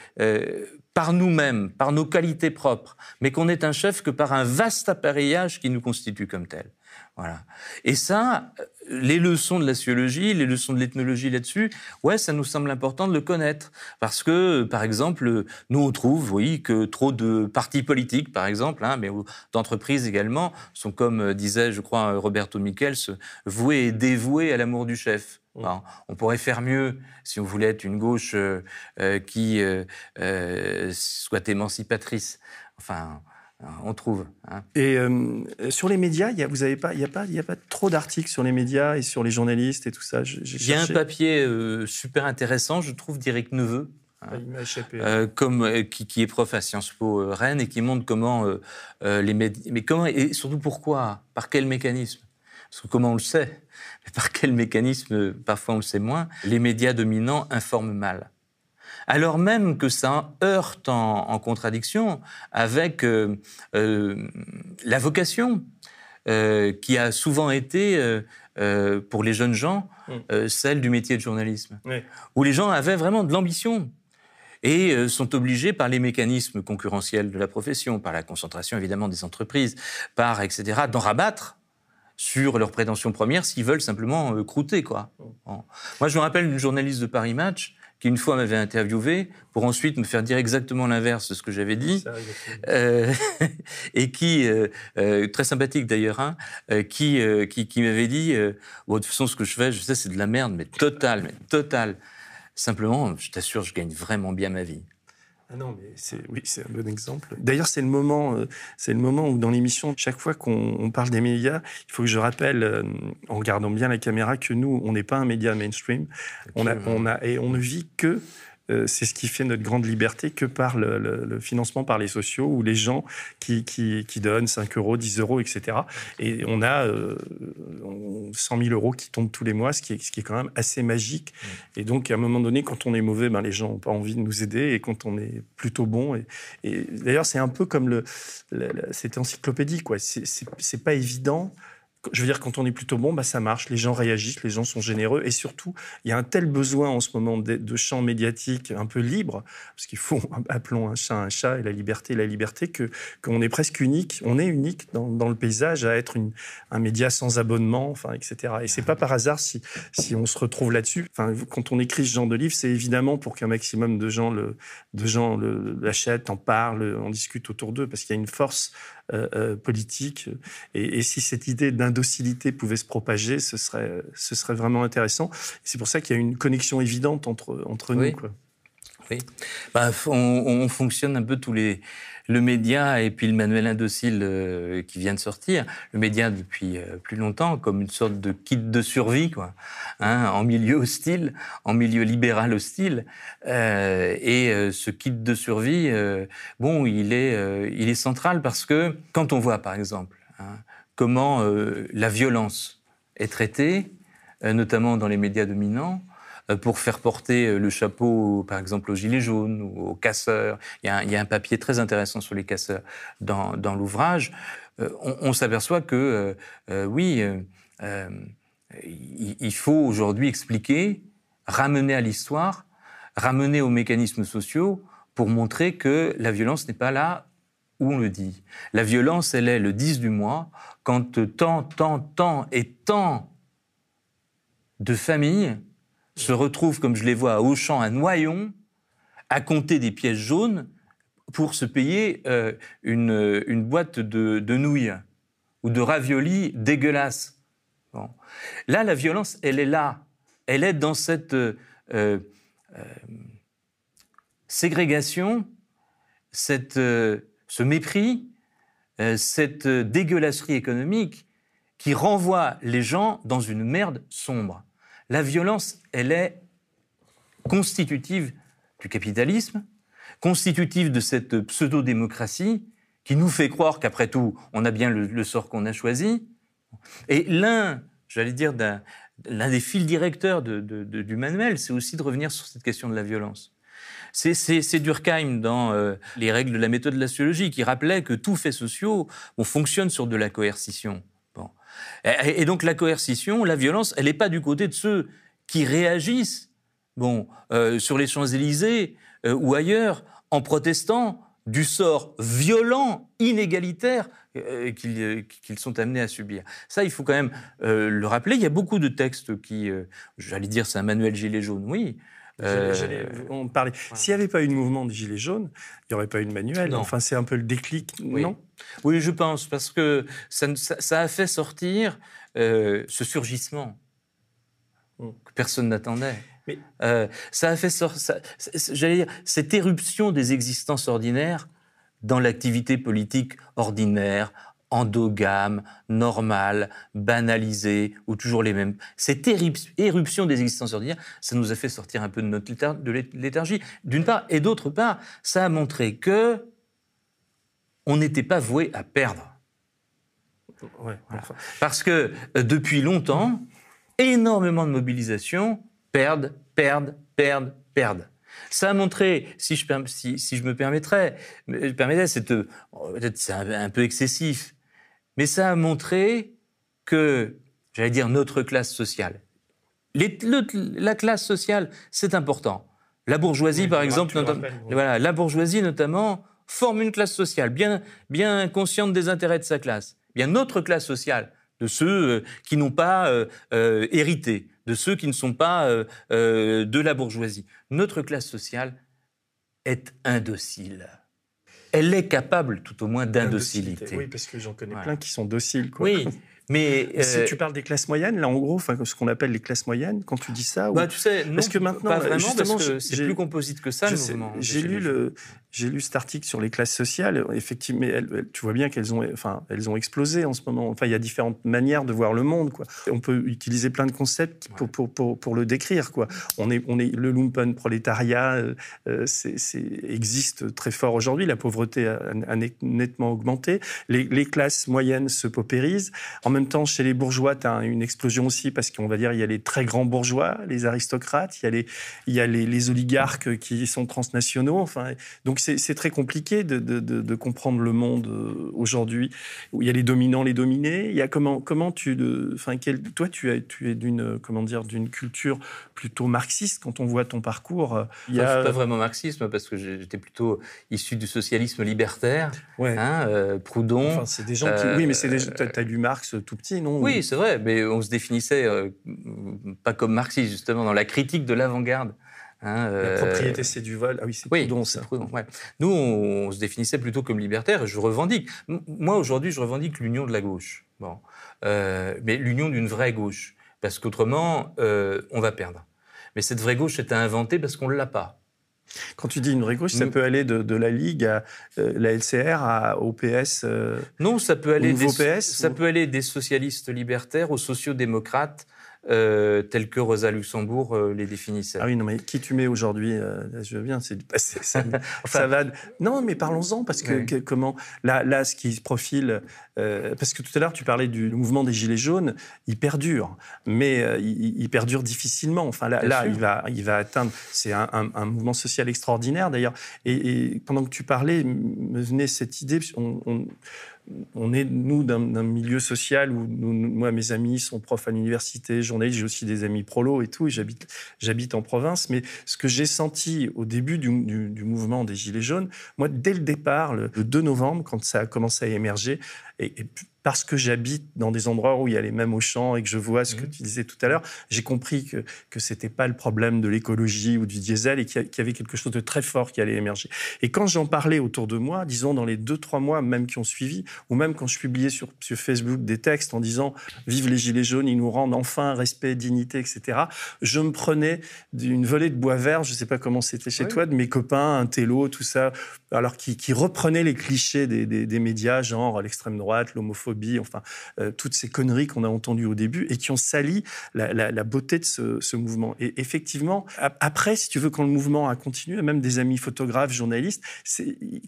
par nous-mêmes, par nos qualités propres, mais qu'on n'est un chef que par un vaste appareillage qui nous constitue comme tel. Voilà. Et ça, euh, les leçons de la sociologie, les leçons de l'ethnologie là-dessus, ouais, ça nous semble important de le connaître. Parce que, par exemple, nous, on trouve, oui, que trop de partis politiques, par exemple, hein, mais d'entreprises également, sont, comme euh, disait, je crois, Roberto Michels, voués et dévoués à l'amour du chef. Mmh. on pourrait faire mieux si on voulait être une gauche euh, qui soit émancipatrice. Enfin, on trouve. Hein. Et euh, sur les médias, y a, vous avez pas, il n'y a, pas, a pas trop d'articles sur les médias et sur les journalistes et tout ça? Il y a un papier euh, super intéressant, je trouve, d'Éric Neveu. Hein, ah, euh, comme, qui, est prof à Sciences Po Rennes et qui montre comment les médias. Mais comment et surtout pourquoi? Par quel mécanisme? Parce que comment on le sait? Mais Par quel mécanisme? Parfois on le sait moins. Les médias dominants informent mal alors même que ça heurte en, contradiction avec euh, euh, la vocation, euh, qui a souvent été, pour les jeunes gens, mm. celle du métier de journalisme, où les gens avaient vraiment de l'ambition et sont obligés par les mécanismes concurrentiels de la profession, par la concentration évidemment des entreprises, par etc., d'en rabattre sur leurs prétentions premières s'ils veulent simplement croûter. Quoi. Mm. Moi, je me rappelle une journaliste de Paris Match qui une fois m'avait interviewé pour ensuite me faire dire exactement l'inverse de ce que j'avais dit, euh, et qui, euh, euh, très sympathique d'ailleurs, hein, qui, qui, qui m'avait dit, bon, de toute façon ce que je fais, je sais c'est de la merde, mais total, mais total. Simplement, je t'assure, je gagne vraiment bien ma vie. Ah non, mais c'est oui, c'est un bon exemple. D'ailleurs, c'est le moment, euh, c'est le moment où dans l'émission, chaque fois qu'on parle des médias, il faut que je rappelle, euh, en regardant bien la caméra, que nous, on n'est pas un média mainstream. On a, on a et on ne vit que euh, c'est ce qui fait notre grande liberté que par le, financement par les sociaux ou les gens qui, qui, donnent 5 euros, 10 euros, etc. Et on a 100 000 euros qui tombent tous les mois, ce qui est, ce qui est quand même assez magique. Mmh. Et donc, à un moment donné, quand on est mauvais, ben, les gens n'ont pas envie de nous aider. Et quand on est plutôt bon, et, et d'ailleurs, c'est un peu comme le, cette encyclopédie, quoi. C'est pas évident je veux dire, quand on est plutôt bon, bah, ça marche, les gens réagissent, les gens sont généreux, et surtout, il y a un tel besoin en ce moment de, de champ médiatique un peu libre, parce qu'il faut, appelons un chat un chat, et la liberté la liberté, que qu'on est presque unique, on est unique dans, le paysage à être un média sans abonnement, etc. Et c'est pas par hasard si, si on se retrouve là-dessus. Enfin, quand on écrit ce genre de livre, c'est évidemment pour qu'un maximum de gens de gens l'achètent, en parlent, en discutent autour d'eux, parce qu'il y a une force euh, euh, politique. Et, si cette idée d'indocilité pouvait se propager, ce serait, ce serait vraiment intéressant. C'est pour ça qu'il y a une connexion évidente entre, entre nous. Quoi. Oui. Bah, on, on, fonctionne un peu tous les, le média et puis le manuel indocile euh, qui vient de sortir, le média depuis euh, plus longtemps comme une sorte de kit de survie, quoi, hein, en milieu hostile, en milieu libéral hostile. Euh, et ce kit de survie, bon, il est, central parce que quand on voit, par exemple, hein, comment la violence est traitée, notamment dans les médias dominants, pour faire porter euh, le chapeau, par exemple, aux gilets jaunes ou aux casseurs. Il y a un, papier très intéressant sur les casseurs dans, l'ouvrage. Euh, on, s'aperçoit que, oui, il faut aujourd'hui expliquer, ramener à l'histoire, ramener aux mécanismes sociaux pour montrer que la violence n'est pas là où on le dit. La violence, elle est le 10 du mois, quand tant, tant, tant et tant de familles se retrouvent, comme je les vois à Auchan, à Noyon, à compter des pièces jaunes pour se payer euh, une, boîte de, nouilles ou de raviolis dégueulasses. Là, la violence, elle est là. Elle est dans cette euh, euh, ségrégation, cette, ce mépris, cette dégueulasserie économique qui renvoie les gens dans une merde sombre. La violence, elle est constitutive du capitalisme, constitutive de cette pseudo-démocratie qui nous fait croire qu'après tout, on a bien le, sort qu'on a choisi. Et l'un, j'allais dire, l'un des fils directeurs du manuel, c'est aussi de revenir sur cette question de la violence. C'est Durkheim dans euh, Les règles de la méthode de la sociologie qui rappelait que tout fait sociaux on fonctionne sur de la coercition. Et, donc la coercition, la violence, elle n'est pas du côté de ceux qui réagissent, bon, euh, sur les Champs-Élysées euh, ou ailleurs, en protestant du sort violent, inégalitaire euh, qu'ils sont amenés à subir. Ça, il faut quand même le rappeler. Il y a beaucoup de textes qui, j'allais dire, c'est un manuel gilet jaune, oui. On parlait. S'il n'y avait pas eu le mouvement des Gilets jaunes, il n'y aurait pas eu de manuel. Enfin, c'est un peu le déclic, oui. non? Oui, je pense, parce que ça, ça a fait sortir ce surgissement mm. que personne n'attendait. Mais... Euh, ça a fait sortir, j'allais dire, cette éruption des existences ordinaires dans l'activité politique ordinaire, endogame, normale, banalisée, ou toujours les mêmes. Cette éruption des existences ordinaires, ça nous a fait sortir un peu de notre léthargie, d'une part, et d'autre part, ça a montré que on n'était pas voué à perdre. Parce que euh, depuis longtemps, énormément de mobilisations perdent, perdent, perdent, perdent. Ça a montré, si je, si, si je me permettrais, c'est euh, peut-être un, peu excessif, mais ça a montré que, j'allais dire, notre classe sociale, la classe sociale, c'est important. La bourgeoisie, par exemple, voilà, la bourgeoisie notamment, forme une classe sociale bien, bien consciente des intérêts de sa classe. Bien notre classe sociale, de ceux euh, qui n'ont pas euh, hérité, de ceux qui ne sont pas euh, euh, de la bourgeoisie. Notre classe sociale est indocile. Elle est capable, tout au moins, d'indocilité. Oui, parce que j'en connais plein qui sont dociles. Quoi. Oui, Mais si euh, tu parles des classes moyennes, là en gros, enfin ce qu'on appelle les classes moyennes, quand tu dis ça, bah, tu sais, parce que maintenant, pas vraiment, parce que c'est plus composite que ça. J'ai lu le, j'ai lu cet article sur les classes sociales. Effectivement, tu vois bien qu'elles ont, enfin, elles ont explosé en ce moment. Enfin, il y a différentes manières de voir le monde, quoi. On peut utiliser plein de concepts pour, pour, pour, pour le décrire, quoi. On est, on est le lumpen prolétariat, euh, euh, c'est, existe très fort aujourd'hui. La pauvreté a, a, nettement augmenté. Les, les, classes moyennes se paupérisent. En même temps, chez les bourgeois, tu as une explosion aussi parce qu'on va dire il y a les très grands bourgeois, les aristocrates, il y a les, il y a les, les oligarques qui sont transnationaux. Enfin, donc c'est très compliqué de, de, de, comprendre le monde euh, aujourd'hui il y a les dominants, les dominés. Il y a comment, comment tu, enfin, toi, tu es, tu es d'une, comment dire, d'une culture plutôt marxiste quand on voit ton parcours. Euh, il y a... pas vraiment marxisme parce que j'étais plutôt issu du socialisme libertaire. Ouais. Hein, euh, Proudhon. Enfin, c'est des gens qui, oui, mais c'est tu as lu Marx tout petit, non? Oui, c'est vrai, mais on se définissait pas comme marxiste justement dans la critique de l'avant-garde. Hein, la euh, propriété, c'est du vol. Ah oui, c'est oui, Proudhon, ça. ouais. Nous, on, se définissait plutôt comme libertaire, et je revendique. Moi, aujourd'hui, je revendique l'union de la gauche. Bon. Euh, mais l'union d'une vraie gauche. Parce qu'autrement, euh, on va perdre. Mais cette vraie gauche est à inventer parce qu'on ne l'a pas. Quand tu dis une vraie gauche, ça peut aller de, la Ligue à la LCR à, au PS Non, ça peut aller des, PS, ça peut aller des socialistes libertaires aux sociodémocrates euh, tels que Rosa Luxembourg euh, les définissait. Ah oui, non, mais qui tu mets aujourd'hui euh, Je veux bien, c'est du passé. Ça, ça va. Non, mais parlons-en, parce que, comment. Là, là, ce qui se profile. parce que tout à l'heure, tu parlais du mouvement des Gilets jaunes, il perdure, mais il, perdure difficilement. Enfin, là, là il, va, il va atteindre. C'est un, mouvement social extraordinaire, d'ailleurs. Et, pendant que tu parlais, me venait cette idée. on on est, nous, d'un milieu social où moi, mes amis sont profs à l'université, journalistes, j'ai aussi des amis prolo et tout, et j'habite en province. Mais ce que j'ai senti au début du, mouvement des Gilets jaunes, moi, dès le départ, le, 2 novembre, quand ça a commencé à émerger, et, et parce que j'habite dans des endroits où il y a les mêmes champs et que je vois ce que mmh. tu disais tout à l'heure, j'ai compris que, que ce n'était pas le problème de l'écologie ou du diesel et qu'il y avait quelque chose de très fort qui allait émerger. Et quand j'en parlais autour de moi, disons dans les deux, trois mois même qui ont suivi, ou même quand je publiais sur, sur Facebook des textes en disant « Vive les Gilets jaunes, ils nous rendent enfin respect, dignité, etc. », je me prenais d'une volée de bois vert, je ne sais pas comment c'était chez toi, de mes copains, un télo, tout ça, alors qui, qui reprenaient les clichés des, des, des médias, genre l'extrême droite, l'homophobie, enfin euh, toutes ces conneries qu'on a entendues au début et qui ont sali la, beauté de ce, mouvement. Et effectivement, après, si tu veux, quand le mouvement a continué, même des amis photographes, journalistes,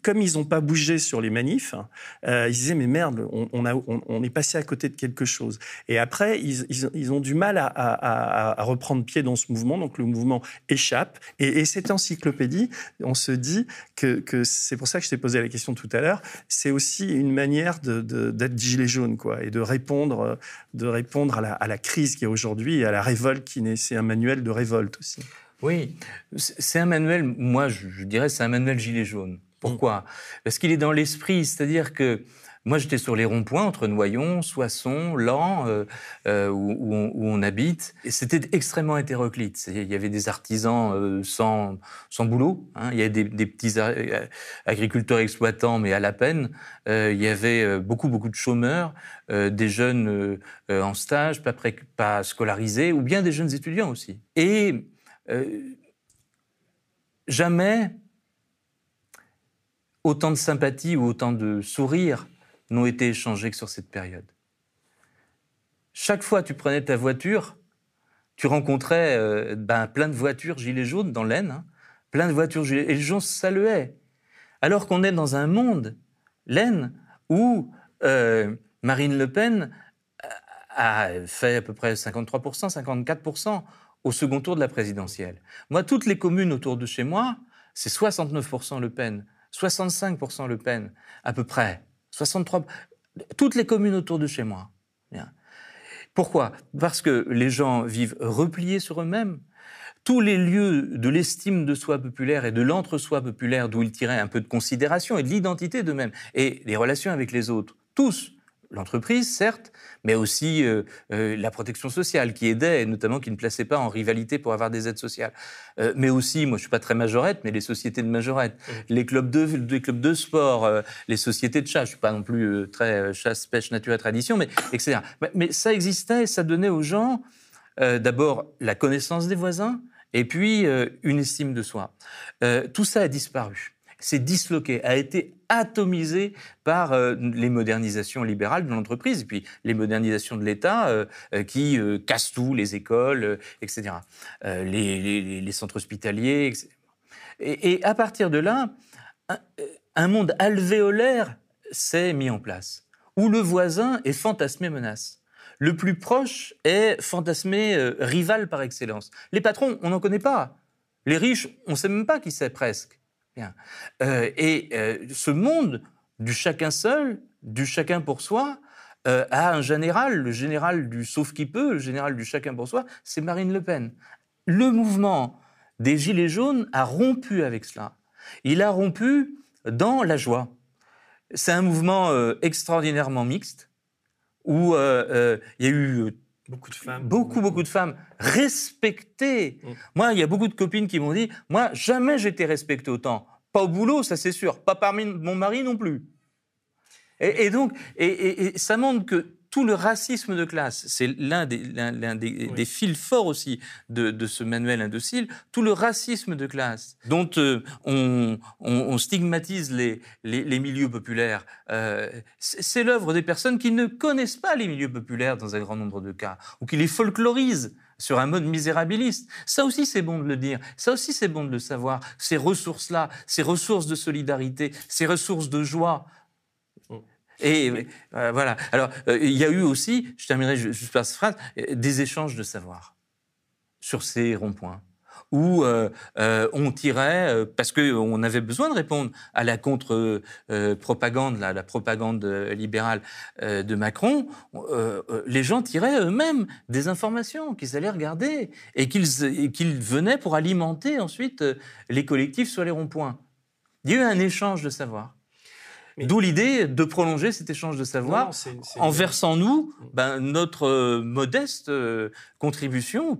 comme ils n'ont pas bougé sur les manifs, hein, euh, ils disaient mais merde, on, est passé à côté de quelque chose. Et après, ils, ont du mal à, reprendre pied dans ce mouvement, donc le mouvement échappe. Et, cette encyclopédie, on se dit que, c'est pour ça que je t'ai posé la question tout à l'heure, c'est aussi une manière d'être de, gilets jaunes, quoi, et de répondre, euh, de répondre à la, à la crise qui est aujourd'hui et à la révolte qui naît. C'est un manuel de révolte aussi. Oui, c'est un manuel, moi je dirais c'est un manuel gilet jaune. Pourquoi? Parce qu'il est dans l'esprit, c'est-à-dire que moi, j'étais sur les ronds-points entre Noyon, Soissons, Lan, euh, euh, où, on, habite. C'était extrêmement hétéroclite. Il y avait des artisans euh, sans, boulot. Hein. Il y avait des, petits agriculteurs exploitants, mais à la peine. il y avait beaucoup, beaucoup de chômeurs, des jeunes en stage, pas, pas scolarisés, ou bien des jeunes étudiants aussi. Et jamais autant de sympathie ou autant de sourires n'ont été échangés que sur cette période. Chaque fois que tu prenais ta voiture, tu rencontrais euh, ben, plein de voitures gilets jaunes dans l'Aisne, hein. plein de voitures gilets et les gens se saluaient. Alors qu'on est dans un monde, l'Aisne, où euh, Marine Le Pen a fait à peu près 53%, 54% au second tour de la présidentielle. Moi, toutes les communes autour de chez moi, c'est 69% Le Pen, 65% Le Pen, à peu près. 63. Toutes les communes autour de chez moi. Pourquoi? Parce que les gens vivent repliés sur eux-mêmes. Tous les lieux de l'estime de soi populaire et de l'entre-soi populaire d'où ils tiraient un peu de considération et de l'identité d'eux-mêmes et les relations avec les autres, tous l'entreprise, certes, mais aussi euh, euh, la protection sociale qui aidait, et notamment qui ne plaçait pas en rivalité pour avoir des aides sociales. Euh, mais aussi, moi je suis pas très majorette, mais les sociétés de majorette, les clubs de, les clubs de sport, les sociétés de chasse, je suis pas non plus très chasse, pêche, nature et tradition, mais etc. Mais, ça existait et ça donnait aux gens d'abord la connaissance des voisins et puis une estime de soi. tout ça a disparu s'est disloqué, a été atomisé par euh, les modernisations libérales de l'entreprise puis les modernisations de l'État euh, euh, qui cassent tout, les écoles, etc., les, centres hospitaliers, etc. Et, à partir de là, un, monde alvéolaire s'est mis en place, où le voisin est fantasmé menace. Le plus proche est fantasmé rival par excellence. Les patrons, on n'en connaît pas. Les riches, on ne sait même pas qui c'est presque. Euh, et euh, ce monde du chacun seul, du chacun pour soi, euh, a un général, le général du sauf qui peut, le général du chacun pour soi, c'est Marine Le Pen. Le mouvement des Gilets jaunes a rompu avec cela. Il a rompu dans la joie. C'est un mouvement extraordinairement mixte où il y a eu Beaucoup de femmes. Beaucoup, beaucoup de femmes respectées. Mm. Moi, il y a beaucoup de copines qui m'ont dit Moi, jamais j'étais respectée autant. Pas au boulot, ça c'est sûr. Pas parmi mon mari non plus. Et, donc, et, ça montre que tout le racisme de classe, c'est l'un des, des, fils forts aussi de, ce manuel indocile, tout le racisme de classe dont euh, on, stigmatise les, les, milieux populaires, euh, c'est l'œuvre des personnes qui ne connaissent pas les milieux populaires dans un grand nombre de cas, ou qui les folklorisent sur un mode misérabiliste. Ça aussi, c'est bon de le dire. Ça aussi, c'est bon de le savoir. Ces ressources-là, ces ressources de solidarité, ces ressources de joie, et euh, voilà. Alors, euh, il y a eu aussi, je terminerai juste par cette phrase, euh, des échanges de savoir sur ces ronds-points où on tirait, parce qu'on avait besoin de répondre à la contre-propagande, la, propagande libérale de Macron, les gens tiraient eux-mêmes des informations qu'ils allaient regarder et qu'ils venaient pour alimenter ensuite les collectifs sur les ronds-points. Il y a eu un échange de savoir. D'où l'idée de prolonger cet échange de savoir en versant nous mm. ben, notre euh, modeste euh, contribution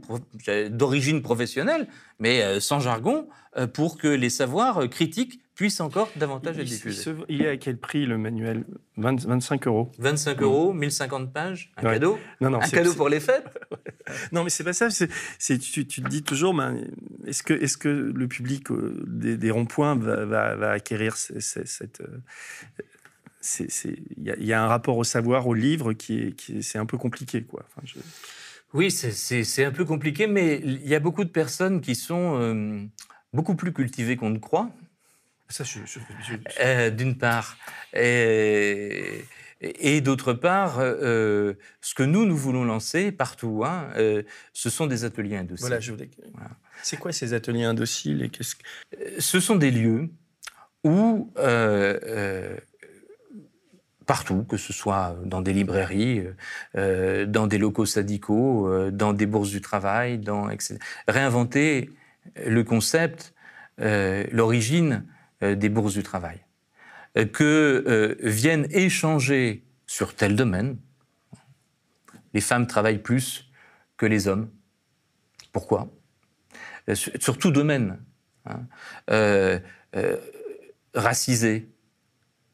d'origine professionnelle, mais euh, sans jargon, pour que les savoirs critiques puisse encore davantage être diffusé. Il est à quel prix le manuel? 25 euros. 25 euros, 1050 pages, un cadeau? Non, non, Un cadeau pour les fêtes? Non, mais c'est pas ça. C'est, tu, te dis toujours, ben, est-ce que, est que le public euh, des, ronds-points va, acquérir cette. Euh, il y, a un rapport au savoir, au livre, qui est, c'est un peu compliqué, quoi. Oui, c'est un peu compliqué, mais il y a beaucoup de personnes qui sont euh, beaucoup plus cultivées qu'on ne croit. Euh, d'une part. Et, d'autre part, euh, ce que nous, nous voulons lancer partout, hein, euh, ce sont des ateliers indociles. Voilà, je voulais... C'est quoi ces ateliers indociles et qu'est-ce Ce sont des lieux où, partout, que ce soit dans des librairies, dans des locaux syndicaux, dans des bourses du travail, dans, etc., réinventer le concept, l'origine des bourses du travail. Que viennent échanger sur tel domaine, les femmes travaillent plus que les hommes. Pourquoi? Sur, tout domaine. Hein. racisé,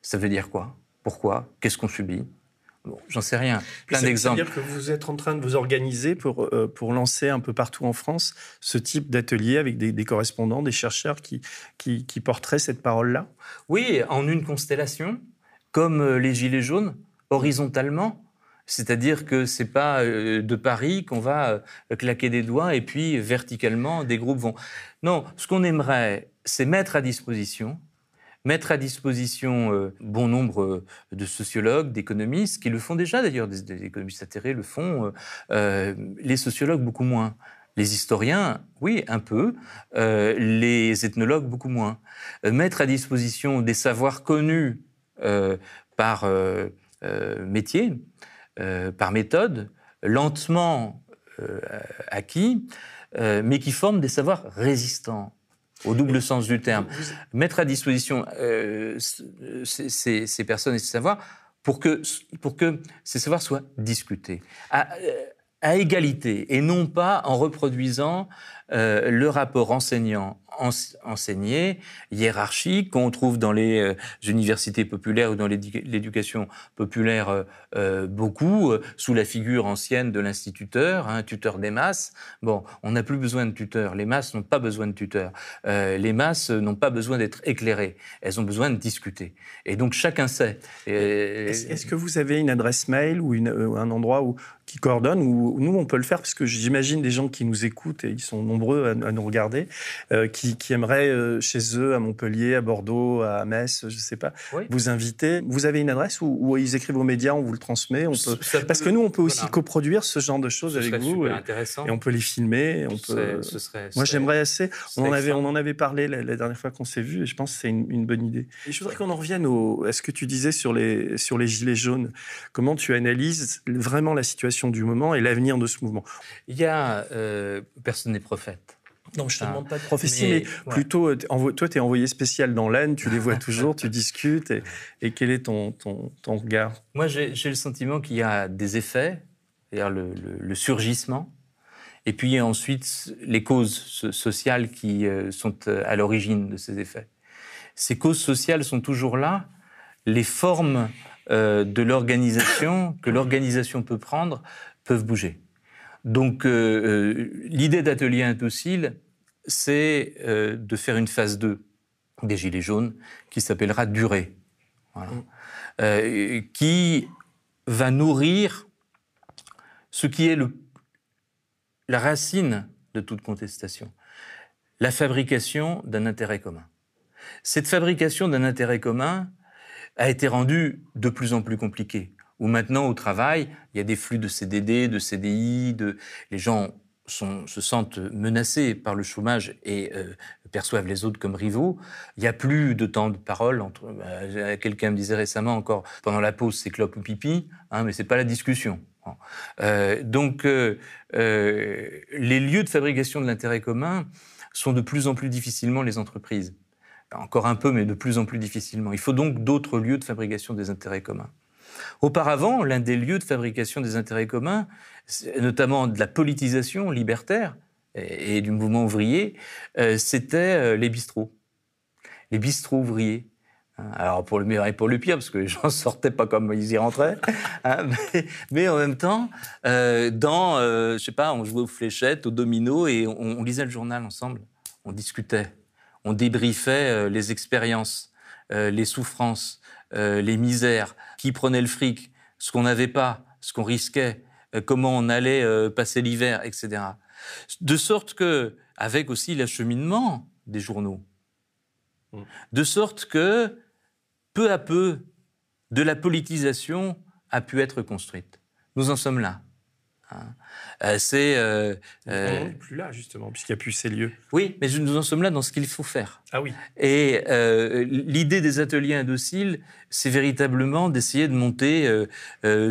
ça veut dire quoi? Pourquoi? Qu'est-ce qu'on subit? J'en sais rien. Plein d'exemples. C'est-à-dire que vous êtes en train de vous organiser pour, euh, pour lancer un peu partout en France ce type d'atelier avec des, correspondants, des chercheurs qui, qui, porteraient cette parole-là? Oui, en une constellation, comme euh, les Gilets jaunes, horizontalement. C'est-à-dire que c'est pas euh, de Paris qu'on va claquer des doigts et puis verticalement des groupes vont. Non, ce qu'on aimerait, c'est mettre à disposition mettre à disposition euh, bon nombre euh, de sociologues, d'économistes, qui le font déjà d'ailleurs, des, économistes atterrés le font, euh, les sociologues beaucoup moins. Les historiens, oui, un peu. les ethnologues, beaucoup moins. mettre à disposition des savoirs connus par métier, par méthode, lentement acquis, mais qui forment des savoirs résistants au double sens du terme, mettre à disposition euh, ces, ces, personnes et ces savoirs pour que, pour que ces savoirs soient discutés. À, euh, à égalité et non pas en reproduisant euh, le rapport enseignant enseigné, hiérarchique, qu'on trouve dans les euh, universités populaires ou dans l'éducation populaire euh, euh, beaucoup, sous la figure ancienne de l'instituteur, hein, tuteur des masses. Bon, on n'a plus besoin de tuteurs. Les masses n'ont pas besoin de tuteurs. les masses n'ont pas besoin d'être éclairées. Elles ont besoin de discuter. Et donc chacun sait. Est-ce que vous avez une adresse mail ou, un endroit où, qui coordonne ou nous on peut le faire parce que j'imagine des gens qui nous écoutent et ils sont nombreux à, nous regarder qui qui, aimeraient euh, chez eux, à Montpellier, à Bordeaux, à Metz, je ne sais pas, vous inviter. Vous avez une adresse où, ils écrivent aux médias, on vous le transmet on peut... Parce que nous, on peut aussi coproduire ce genre de choses avec vous. Et, intéressant. et on peut les filmer. On peut... Ce serait, Moi, j'aimerais assez. On en, avait, on en avait parlé la, dernière fois qu'on s'est vu et je pense que c'est une, bonne idée. Et je voudrais qu'on en revienne au, à ce que tu disais sur les, sur les gilets jaunes. Comment tu analyses vraiment la situation du moment et l'avenir de ce mouvement? Il y a. Euh, personne n'est prophète. Non, je ne te demande pas de prophétie, mais, plutôt, euh, toi, tu es envoyé spécial dans l'Aisne, tu les vois toujours, tu discutes, et, quel est ton, ton, ton regard? Moi, j'ai le sentiment qu'il y a des effets, c'est-à-dire le, surgissement, et puis ensuite les causes sociales qui euh, sont euh, à l'origine de ces effets. Ces causes sociales sont toujours là, les formes de l'organisation que l'organisation peut prendre peuvent bouger. Donc l'idée d'atelier indocile, c'est euh, de faire une phase 2 des Gilets jaunes qui s'appellera Durée, mm. euh, qui va nourrir ce qui est le, la racine de toute contestation, la fabrication d'un intérêt commun. Cette fabrication d'un intérêt commun a été rendue de plus en plus compliquée. Où maintenant, au travail, il y a des flux de CDD, de CDI, de... les gens se sentent menacés par le chômage et euh, perçoivent les autres comme rivaux. Il n'y a plus de temps de parole. Entre, euh, quelqu'un me disait récemment encore, pendant la pause, c'est clope ou pipi, hein, mais c'est pas la discussion. Euh, donc, les lieux de fabrication de l'intérêt commun sont de plus en plus difficilement les entreprises. Encore un peu, mais de plus en plus difficilement. Il faut donc d'autres lieux de fabrication des intérêts communs. Auparavant, l'un des lieux de fabrication des intérêts communs, notamment de la politisation libertaire et, du mouvement ouvrier, euh, c'était euh, les bistrots. Les bistrots ouvriers. Hein, alors pour le meilleur et pour le pire, parce que les gens sortaient pas comme ils y rentraient, hein, mais, en même temps, euh, dans, je sais pas, on jouait aux fléchettes, aux dominos et on, lisait le journal ensemble, on discutait, on débriefait les expériences, les souffrances, les misères, qui prenait le fric, ce qu'on n'avait pas, ce qu'on risquait, euh, comment on allait euh, passer l'hiver, etc. De sorte que, avec aussi l'acheminement des journaux, mm. de sorte que, peu à peu, de la politisation a pu être construite. Nous en sommes là. Hein. Euh, c'est. Euh, euh, plus là, justement, puisqu'il n'y a plus ces lieux. Oui, mais nous en sommes là dans ce qu'il faut faire. Ah oui. Et l'idée des ateliers indociles, c'est véritablement d'essayer de monter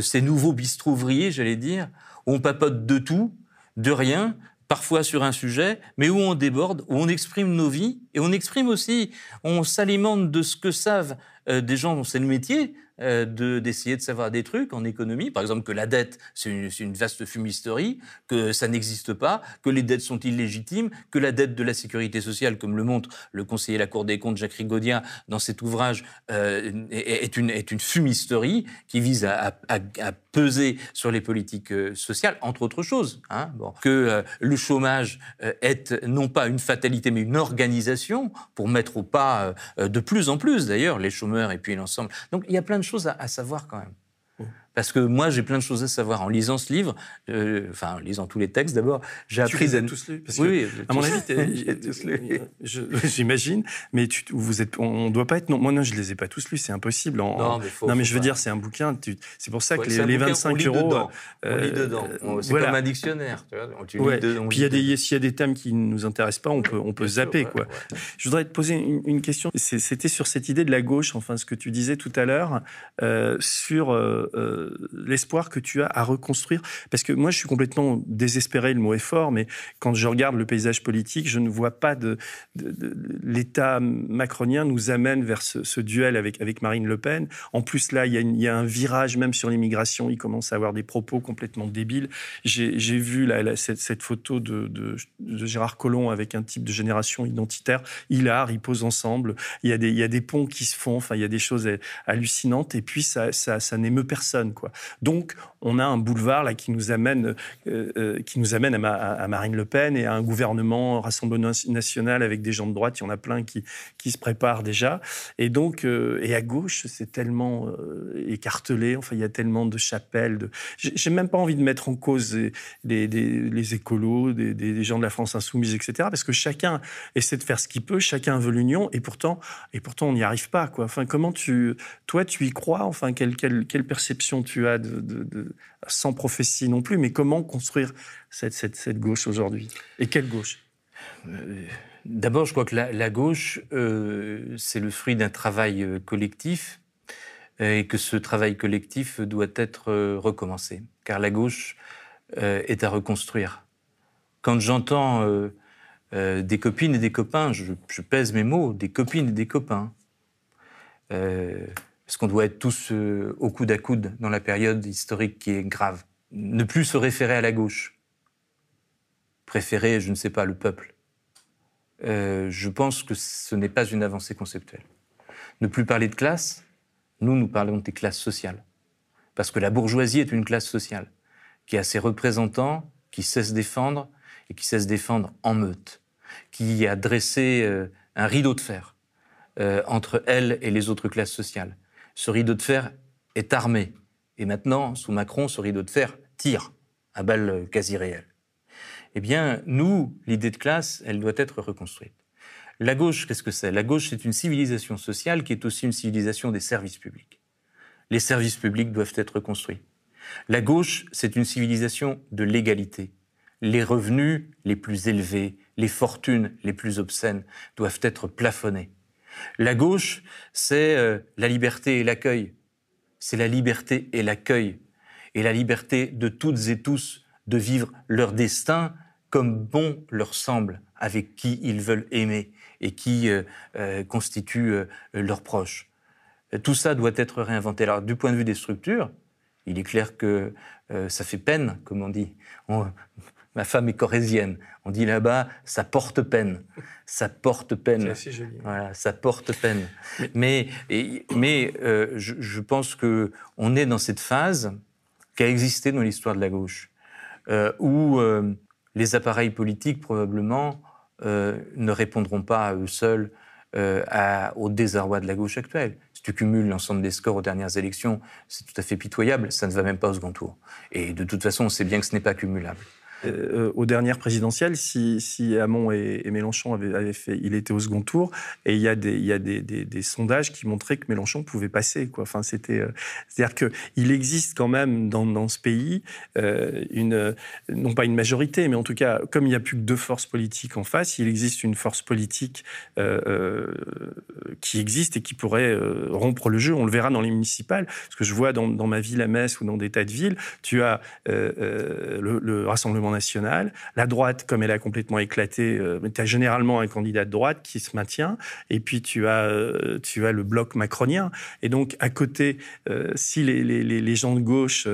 ces nouveaux bistrots ouvriers, j'allais dire, où on papote de tout, de rien, parfois sur un sujet, mais où on déborde, où on exprime nos vies, et on exprime aussi, on s'alimente de ce que savent des gens dont c'est le métier, euh, d'essayer de, savoir des trucs en économie, par exemple que la dette, c'est une, vaste fumisterie, que ça n'existe pas, que les dettes sont illégitimes, que la dette de la sécurité sociale, comme le montre le conseiller de la Cour des comptes Jacques Rigaudien dans cet ouvrage, euh, est, une, fumisterie qui vise à, à, à peser sur les politiques euh, sociales, entre autres choses. Hein. Que le chômage est non pas une fatalité, mais une organisation pour mettre au pas de plus en plus, d'ailleurs, les chômeurs et puis l'ensemble. Donc il y a plein de choses à, à savoir quand même. Parce que moi, j'ai plein de choses à savoir. En lisant ce livre, euh, enfin, en lisant tous les textes d'abord, j'ai appris. Tu les as tous lus parce Oui, à mon avis, j'imagine, mais tu, vous êtes, on ne doit pas être. Non, moi, non, je les ai pas tous lus, c'est impossible. En, non, mais, faut, non, mais faut je veux pas. dire, c'est un bouquin. C'est pour ça que Ouais, les, les bouquin, 25 on lit euros. dedans. euh, on lit dedans. On- C'est voilà. comme un dictionnaire. Tu vois, tu Ouais. dedans, Puis s'il y a des thèmes qui ne nous intéressent pas, on peut, on peut sûr, zapper, quoi. ouais. Je voudrais te poser une, une question. C'était sur cette idée de la gauche, enfin, ce que tu disais tout à l'heure, euh, sur euh, euh, l'espoir que tu as à reconstruire. Parce que moi, je suis complètement désespéré, le mot est fort, mais quand je regarde le paysage politique, je ne vois pas de. L'État macronien nous amène vers ce, duel avec, avec Marine Le Pen. En plus, là, il y, a un virage même sur l'immigration. Il commence à avoir des propos complètement débiles. J'ai vu cette, photo de, Gérard Collomb avec un type de génération identitaire. Hilar, ils posent ensemble. Il y, a il y a des ponts qui se font. Enfin, il y a des choses hallucinantes. Et puis, ça, ça, ça n'émeut personne. Donc, on a un boulevard là qui nous amène, euh, euh, qui nous amène à, Ma- à Marine Le Pen et à un gouvernement Rassemblement national avec des gens de droite. Il y en a plein qui, qui se préparent déjà. Et donc, euh, et à gauche, c'est tellement écartelé. Enfin, il y a tellement de chapelles. De... J'ai même pas envie de mettre en cause les, les, les écolos, des, gens de la France insoumise, etc. Parce que chacun essaie de faire ce qu'il peut, chacun veut l'union, et pourtant, et pourtant, on n'y arrive pas. Enfin, comment tu, toi, tu y crois? Enfin, quelle, quelle, perception tu as de- sans prophétie non plus, mais comment construire cette, gauche aujourd'hui? Et quelle gauche? Euh, D'abord, je crois que la, gauche, euh, c'est le fruit d'un travail euh, collectif et que ce travail collectif doit être recommencé. Car la gauche est à reconstruire. Quand j'entends des copines et des copains, je, pèse mes mots, des copines et des copains, parce qu'on doit être tous euh, au coude à coude dans la période historique qui est grave? Ne plus se référer à la gauche, préférer, je ne sais pas, le peuple. Euh, je pense que ce n'est pas une avancée conceptuelle. Ne plus parler de classe, nous, nous parlons des classes sociales. Parce que la bourgeoisie est une classe sociale qui a ses représentants, qui sait se défendre et qui sait se défendre en meute, qui a dressé euh, un rideau de fer entre elle et les autres classes sociales. Ce rideau de fer est armé. Et maintenant, sous Macron, ce rideau de fer tire à balles quasi réelles. Eh bien, nous, l'idée de classe, elle doit être reconstruite. La gauche, qu'est-ce que c'est? La gauche, c'est une civilisation sociale qui est aussi une civilisation des services publics. Les services publics doivent être reconstruits. La gauche, c'est une civilisation de l'égalité. Les revenus les plus élevés, les fortunes les plus obscènes doivent être plafonnés. La gauche, c'est euh, la liberté et l'accueil. C'est la liberté et l'accueil. Et la liberté de toutes et tous de vivre leur destin comme bon leur semble, avec qui ils veulent aimer et qui euh, euh, constituent leurs proches. Tout ça doit être réinventé. Alors, du point de vue des structures, il est clair que ça fait peine, comme on dit. Ma femme est corésienne. On dit là-bas, ça porte peine. Ça porte peine. assez joli. Voilà, ça porte peine. Mais, euh, je, je pense que on est dans cette phase qui a existé dans l'histoire de la gauche, euh, où euh, les appareils politiques probablement ne répondront pas à eux seuls à- au désarroi de la gauche actuelle. Si tu cumules l'ensemble des scores aux dernières élections, c'est tout à fait pitoyable. Ça ne va même pas au second tour. Et de toute façon, on sait bien que ce n'est pas cumulable. Euh, aux dernières présidentielles, si, si Hamon et, Mélenchon avaient, fait, il était au second tour, et il y a des, sondages qui montraient que Mélenchon pouvait passer. Enfin, c'était, euh, c'est-à-dire que il existe quand même dans, ce pays euh, une, euh, non pas une majorité, mais en tout cas, comme il n'y a plus que deux forces politiques en face, il existe une force politique euh, euh, qui existe et qui pourrait euh, rompre le jeu. On le verra dans les municipales, parce que je vois dans, ma ville à Metz ou dans des tas de villes, tu as euh, euh, le Rassemblement National. La droite, comme elle a complètement éclaté, euh, tu as généralement un candidat de droite qui se maintient, et puis tu as, euh, tu as le bloc macronien. Et donc, à côté, euh, si les, les, les, gens de gauche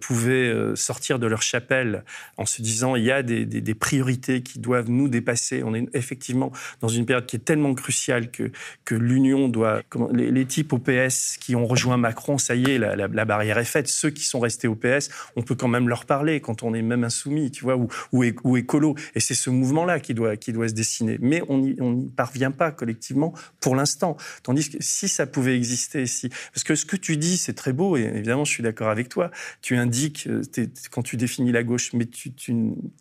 pouvaient sortir de leur chapelle en se disant il y a des, des, priorités qui doivent nous dépasser, on est effectivement dans une période qui est tellement cruciale que, que l'Union doit. Les, les, types au PS qui ont rejoint Macron, ça y est, la, la, la barrière est faite. Ceux qui sont restés au PS, on peut quand même leur parler quand on est même insoumis, tu vois, ou, ou, écolo. Et c'est ce mouvement-là qui doit, qui doit se dessiner. Mais on n'y parvient pas collectivement pour l'instant. Tandis que si ça pouvait exister, si... parce que ce que tu dis, c'est très beau, et évidemment, je suis d'accord avec toi. Tu indiques, euh, quand tu définis la gauche, mais tu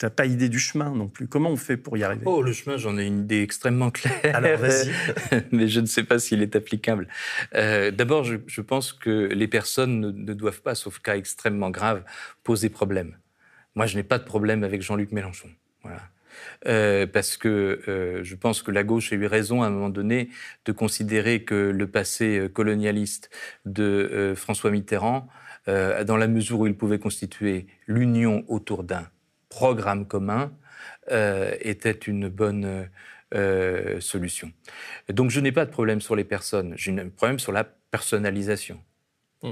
n'as pas idée du chemin non plus. Comment on fait pour y arriver? Oh, le chemin, j'en ai une idée extrêmement claire. Alors, vas-y. mais je ne sais pas s'il est applicable. Euh, d'abord, je, je, pense que les personnes ne, ne doivent pas, sauf cas extrêmement graves, poser problème. Moi, je n'ai pas de problème avec Jean-Luc Mélenchon. Euh, parce que euh, je pense que la gauche a eu raison à un moment donné de considérer que le passé euh, colonialiste de François Mitterrand, dans la mesure où il pouvait constituer l'union autour d'un programme commun, était une bonne solution. Donc je n'ai pas de problème sur les personnes, j'ai un problème sur la personnalisation. Mmh.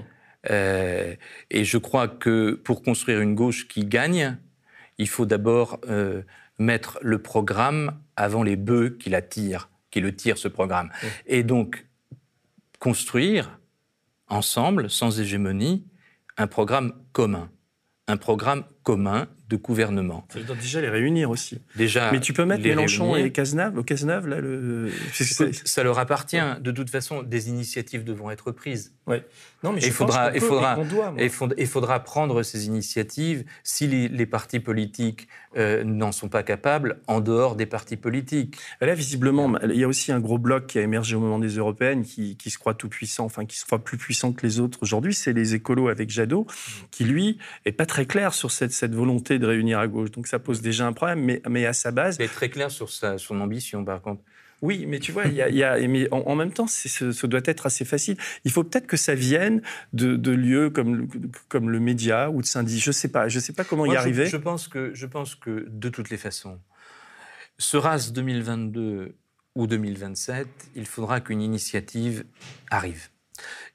Euh, et je crois que pour construire une gauche qui gagne, il faut d'abord euh, mettre le programme avant les bœufs qui la tirent, qui le tirent ce programme. Oui. Et donc construire ensemble, sans hégémonie, un programme commun. Un programme commun de gouvernement. Ça doit déjà les réunir aussi. Déjà. Mais tu peux mettre Mélenchon réunir. et Cazeneuve, au Cazeneuve, là, le... Ça leur appartient. De toute façon, des initiatives devront être prises. Ouais. Non, mais il faudra, il faudra, il faudra prendre ces initiatives si les, les partis politiques euh, n'en sont pas capables en dehors des partis politiques. Là, visiblement, il y a aussi un gros bloc qui a émergé au moment des européennes qui, qui se croit tout puissant, enfin qui se croit plus puissant que les autres aujourd'hui. C'est les écolos avec Jadot, qui lui est pas très clair sur cette, cette volonté de réunir à gauche. Donc ça pose déjà un problème, mais, mais à sa base. Il est très clair sur sa, son ambition, par contre. Oui, mais tu vois, il y a, y a mais en, en, même temps, ce, ce, doit être assez facile. Il faut peut-être que ça vienne de, de lieux comme, comme le média ou de syndic. Je sais pas, je sais pas comment Moi, y je, arriver. Je pense que, je pense que de toutes les façons, sera-ce 2022 ou 2027, il faudra qu'une initiative arrive,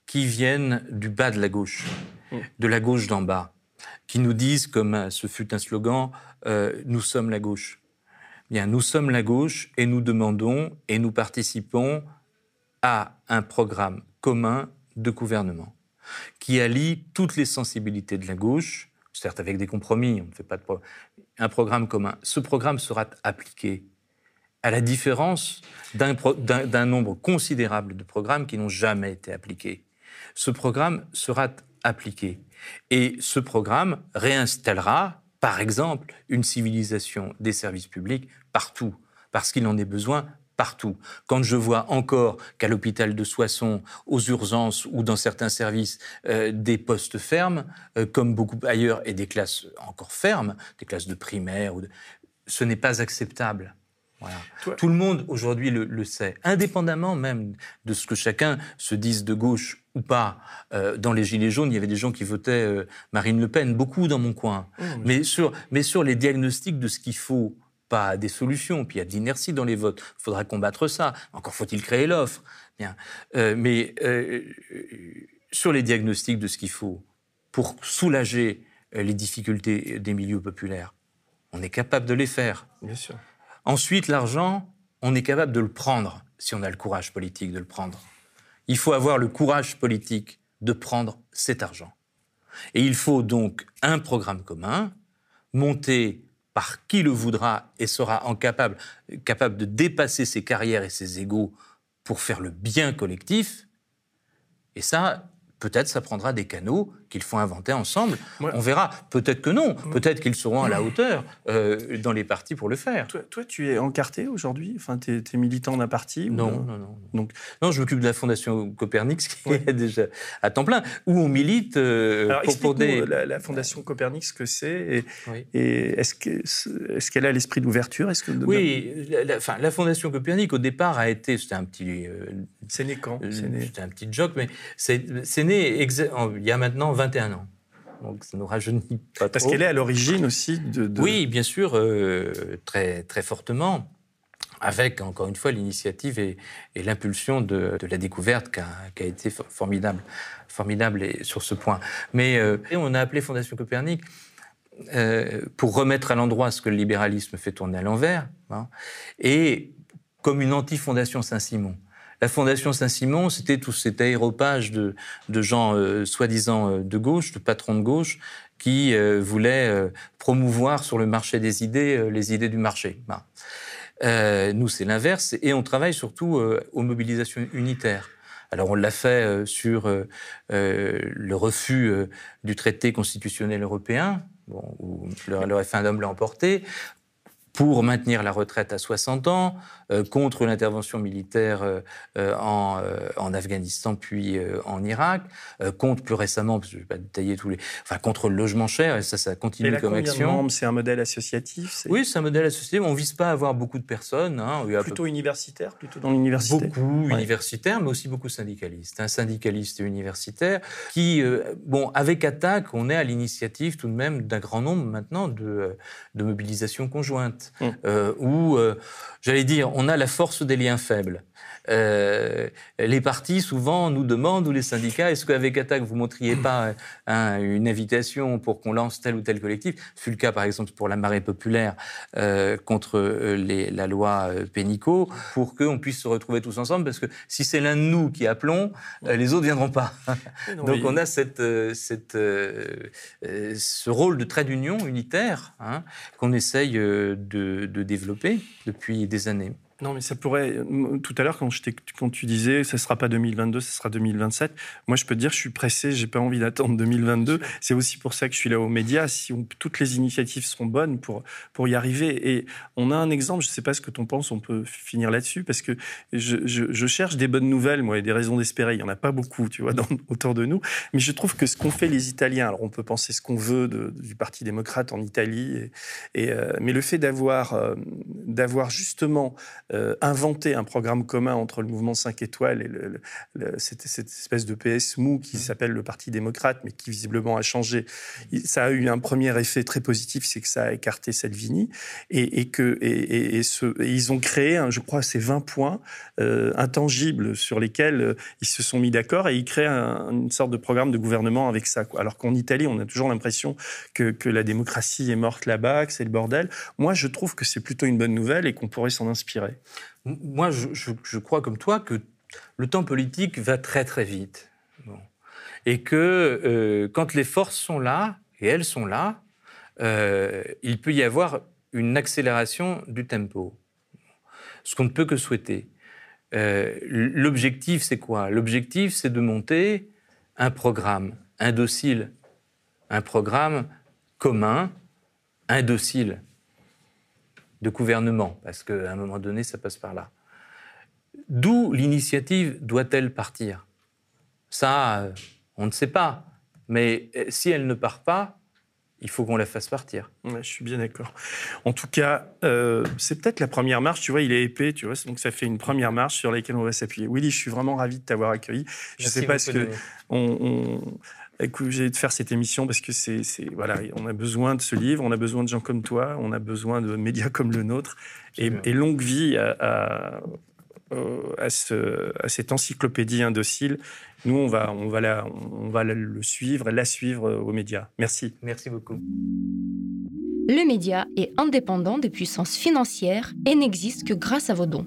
qui vienne du bas de la gauche, de la gauche d'en bas, qui nous dise, comme ce fut un slogan, euh, nous sommes la gauche. Nous sommes la gauche et nous demandons et nous participons à un programme commun de gouvernement qui allie toutes les sensibilités de la gauche, certes avec des compromis, on ne fait pas de pro un programme commun. Ce programme sera appliqué à la différence d'un nombre considérable de programmes qui n'ont jamais été appliqués. Ce programme sera appliqué et ce programme réinstallera, par exemple, une civilisation des services publics partout, parce qu'il en est besoin partout. Quand je vois encore qu'à l'hôpital de Soissons, aux urgences ou dans certains services, euh, des postes fermes, euh, comme beaucoup ailleurs, et des classes encore fermes, des classes de primaire, ce n'est pas acceptable. Voilà. Toi, Tout le monde aujourd'hui le, le, sait, indépendamment même de ce que chacun se dise de gauche ou pas. Euh, dans les Gilets jaunes, il y avait des gens qui votaient euh, Marine Le Pen, beaucoup dans mon coin. Mmh. Mais, sur, mais sur les diagnostics de ce qu'il faut, pas des solutions. Puis il y a de l'inertie dans les votes. Il faudra combattre ça. Encore faut-il créer l'offre. Bien. Euh, mais sur les diagnostics de ce qu'il faut pour soulager les difficultés des milieux populaires, on est capable de les faire. Bien sûr. Ensuite, l'argent, on est capable de le prendre si on a le courage politique de le prendre. Il faut avoir le courage politique de prendre cet argent. Et il faut donc un programme commun, monter par qui le voudra et sera incapable, capable de dépasser ses carrières et ses égaux pour faire le bien collectif. Et ça, peut-être ça prendra des canaux qu'il faut inventer ensemble. Ouais. On verra. Peut-être que non. Peut-être qu'ils seront à la hauteur euh, dans les partis pour le faire. Toi, toi tu es encarté aujourd'hui? Enfin, tu es, es, militant d'un parti non, non, non, non. Donc, non, je m'occupe de la Fondation Copernic, qui ouais. est déjà à temps plein, où on milite euh, Alors, pour, pour des... La, la, Fondation Copernic, ce que c'est, et, oui. et est-ce qu'elle est qu'elle a l'esprit d'ouverture? Est-ce que Oui, la, la, Fondation Copernic, au départ, a été... C'était un petit... Euh, c'est né quand? C'était un petit joke, mais c'est né il y a maintenant 21 ans. donc ça nous rajeunit pas Parce qu'elle est à l'origine aussi de, Oui, bien sûr, euh, très, très fortement avec, encore une fois, l'initiative et, l'impulsion de, la découverte qui a, été formidable, formidable sur ce point. Mais euh, on a appelé Fondation Copernic euh, pour remettre à l'endroit ce que le libéralisme fait tourner à l'envers, hein, et comme une anti-fondation Saint-Simon. La Fondation Saint-Simon, c'était tout cet aéropage de, gens euh, soi-disant de gauche, de patrons de gauche, qui voulaient promouvoir sur le marché des idées les idées du marché. Euh, nous, c'est l'inverse, et on travaille surtout euh, aux mobilisations unitaires. Alors on l'a fait euh, sur le refus du traité constitutionnel européen, où le, le référendum l'a emporté pour maintenir la retraite à 60 ans, euh, contre l'intervention militaire euh, euh, en, en, Afghanistan puis en Irak, contre plus récemment, parce que je ne vais pas détailler tous les, enfin contre le logement cher et ça, ça continue comme action. C'est un modèle associatif. Oui, c'est un modèle associatif. On vise pas à avoir beaucoup de personnes. Hein, plutôt universitaire, plutôt dans l'université. Beaucoup universitaires, mais aussi beaucoup syndicalistes. Un syndicaliste et universitaire qui, bon, avec attaque, on est à l'initiative tout de même d'un grand nombre maintenant de, de mobilisations conjointes, mmh. où, j'allais dire, on a la force des liens faibles. Euh, les partis souvent nous demandent, ou les syndicats, est-ce qu'avec Attaque, vous ne montriez pas une invitation pour qu'on lance tel ou tel collectif? Ce fut le cas, par exemple, pour la marée populaire euh, contre euh, la loi Pénicaud, pour qu'on puisse se retrouver tous ensemble, parce que si c'est l'un de nous qui appelons, les autres ne viendront pas. Donc on a cette, ce rôle de trait d'union unitaire hein, qu'on essaye de développer depuis des années. Non, mais ça pourrait. Tout à l'heure, quand, quand tu disais, ça sera pas 2022, ça sera 2027. Moi, je peux te dire, je suis pressé, j'ai pas envie d'attendre 2022. C'est aussi pour ça que je suis là aux médias. Si toutes les initiatives seront bonnes pour pour y arriver. Et on a un exemple. Je sais pas ce que tu en penses. On peut finir là-dessus parce que je, je, cherche des bonnes nouvelles, moi, et des raisons d'espérer. Il y en a pas beaucoup, tu vois, dans, autour de nous. Mais je trouve que ce qu'ont fait les Italiens. Alors, on peut penser ce qu'on veut du Parti démocrate en Italie, et, euh, mais le fait d'avoir euh, d'avoir justement euh, inventer un programme commun entre le mouvement 5 étoiles et le, cette, espèce de PS mou qui mmh. s'appelle le Parti démocrate, mais qui visiblement a changé. Ça a eu un premier effet très positif, c'est que ça a écarté Salvini et, et que et, et, ce, ils ont créé, je crois, ces 20 points euh, intangibles sur lesquels euh, ils se sont mis d'accord et ils créent une sorte de programme de gouvernement avec ça. Quoi. Alors qu'en Italie, on a toujours l'impression que, que la démocratie est morte là-bas, que c'est le bordel. Moi, je trouve que c'est plutôt une bonne nouvelle et qu'on pourrait s'en inspirer. Moi, je, crois comme toi que le temps politique va très très vite. Et que euh, quand les forces sont là, et elles sont là, euh, il peut y avoir une accélération du tempo. Ce qu'on ne peut que souhaiter. Euh, l'objectif, c'est quoi? L'objectif, c'est de monter un programme indocile, un programme commun, indocile de gouvernement, parce qu'à un moment donné, ça passe par là. D'où l'initiative doit-elle partir? Ça, euh, on ne sait pas. Mais euh, si elle ne part pas, il faut qu'on la fasse partir. je suis bien d'accord. En tout cas, euh, c'est peut-être la première marche. Tu vois, il est épais, tu vois, donc ça fait une première marche sur laquelle on va s'appuyer. Willy, je suis vraiment ravi de t'avoir accueilli. Je ne sais pas ce que on, j'ai de faire cette émission parce que c'est, voilà, on a besoin de ce livre, on a besoin de gens comme toi, on a besoin de médias comme le nôtre, et, longue vie à, à, ce, à, cette encyclopédie indocile. Nous, on va, on va, la, on va le suivre, la suivre aux médias. Merci. Merci beaucoup. Le média est indépendant des puissances financières et n'existe que grâce à vos dons.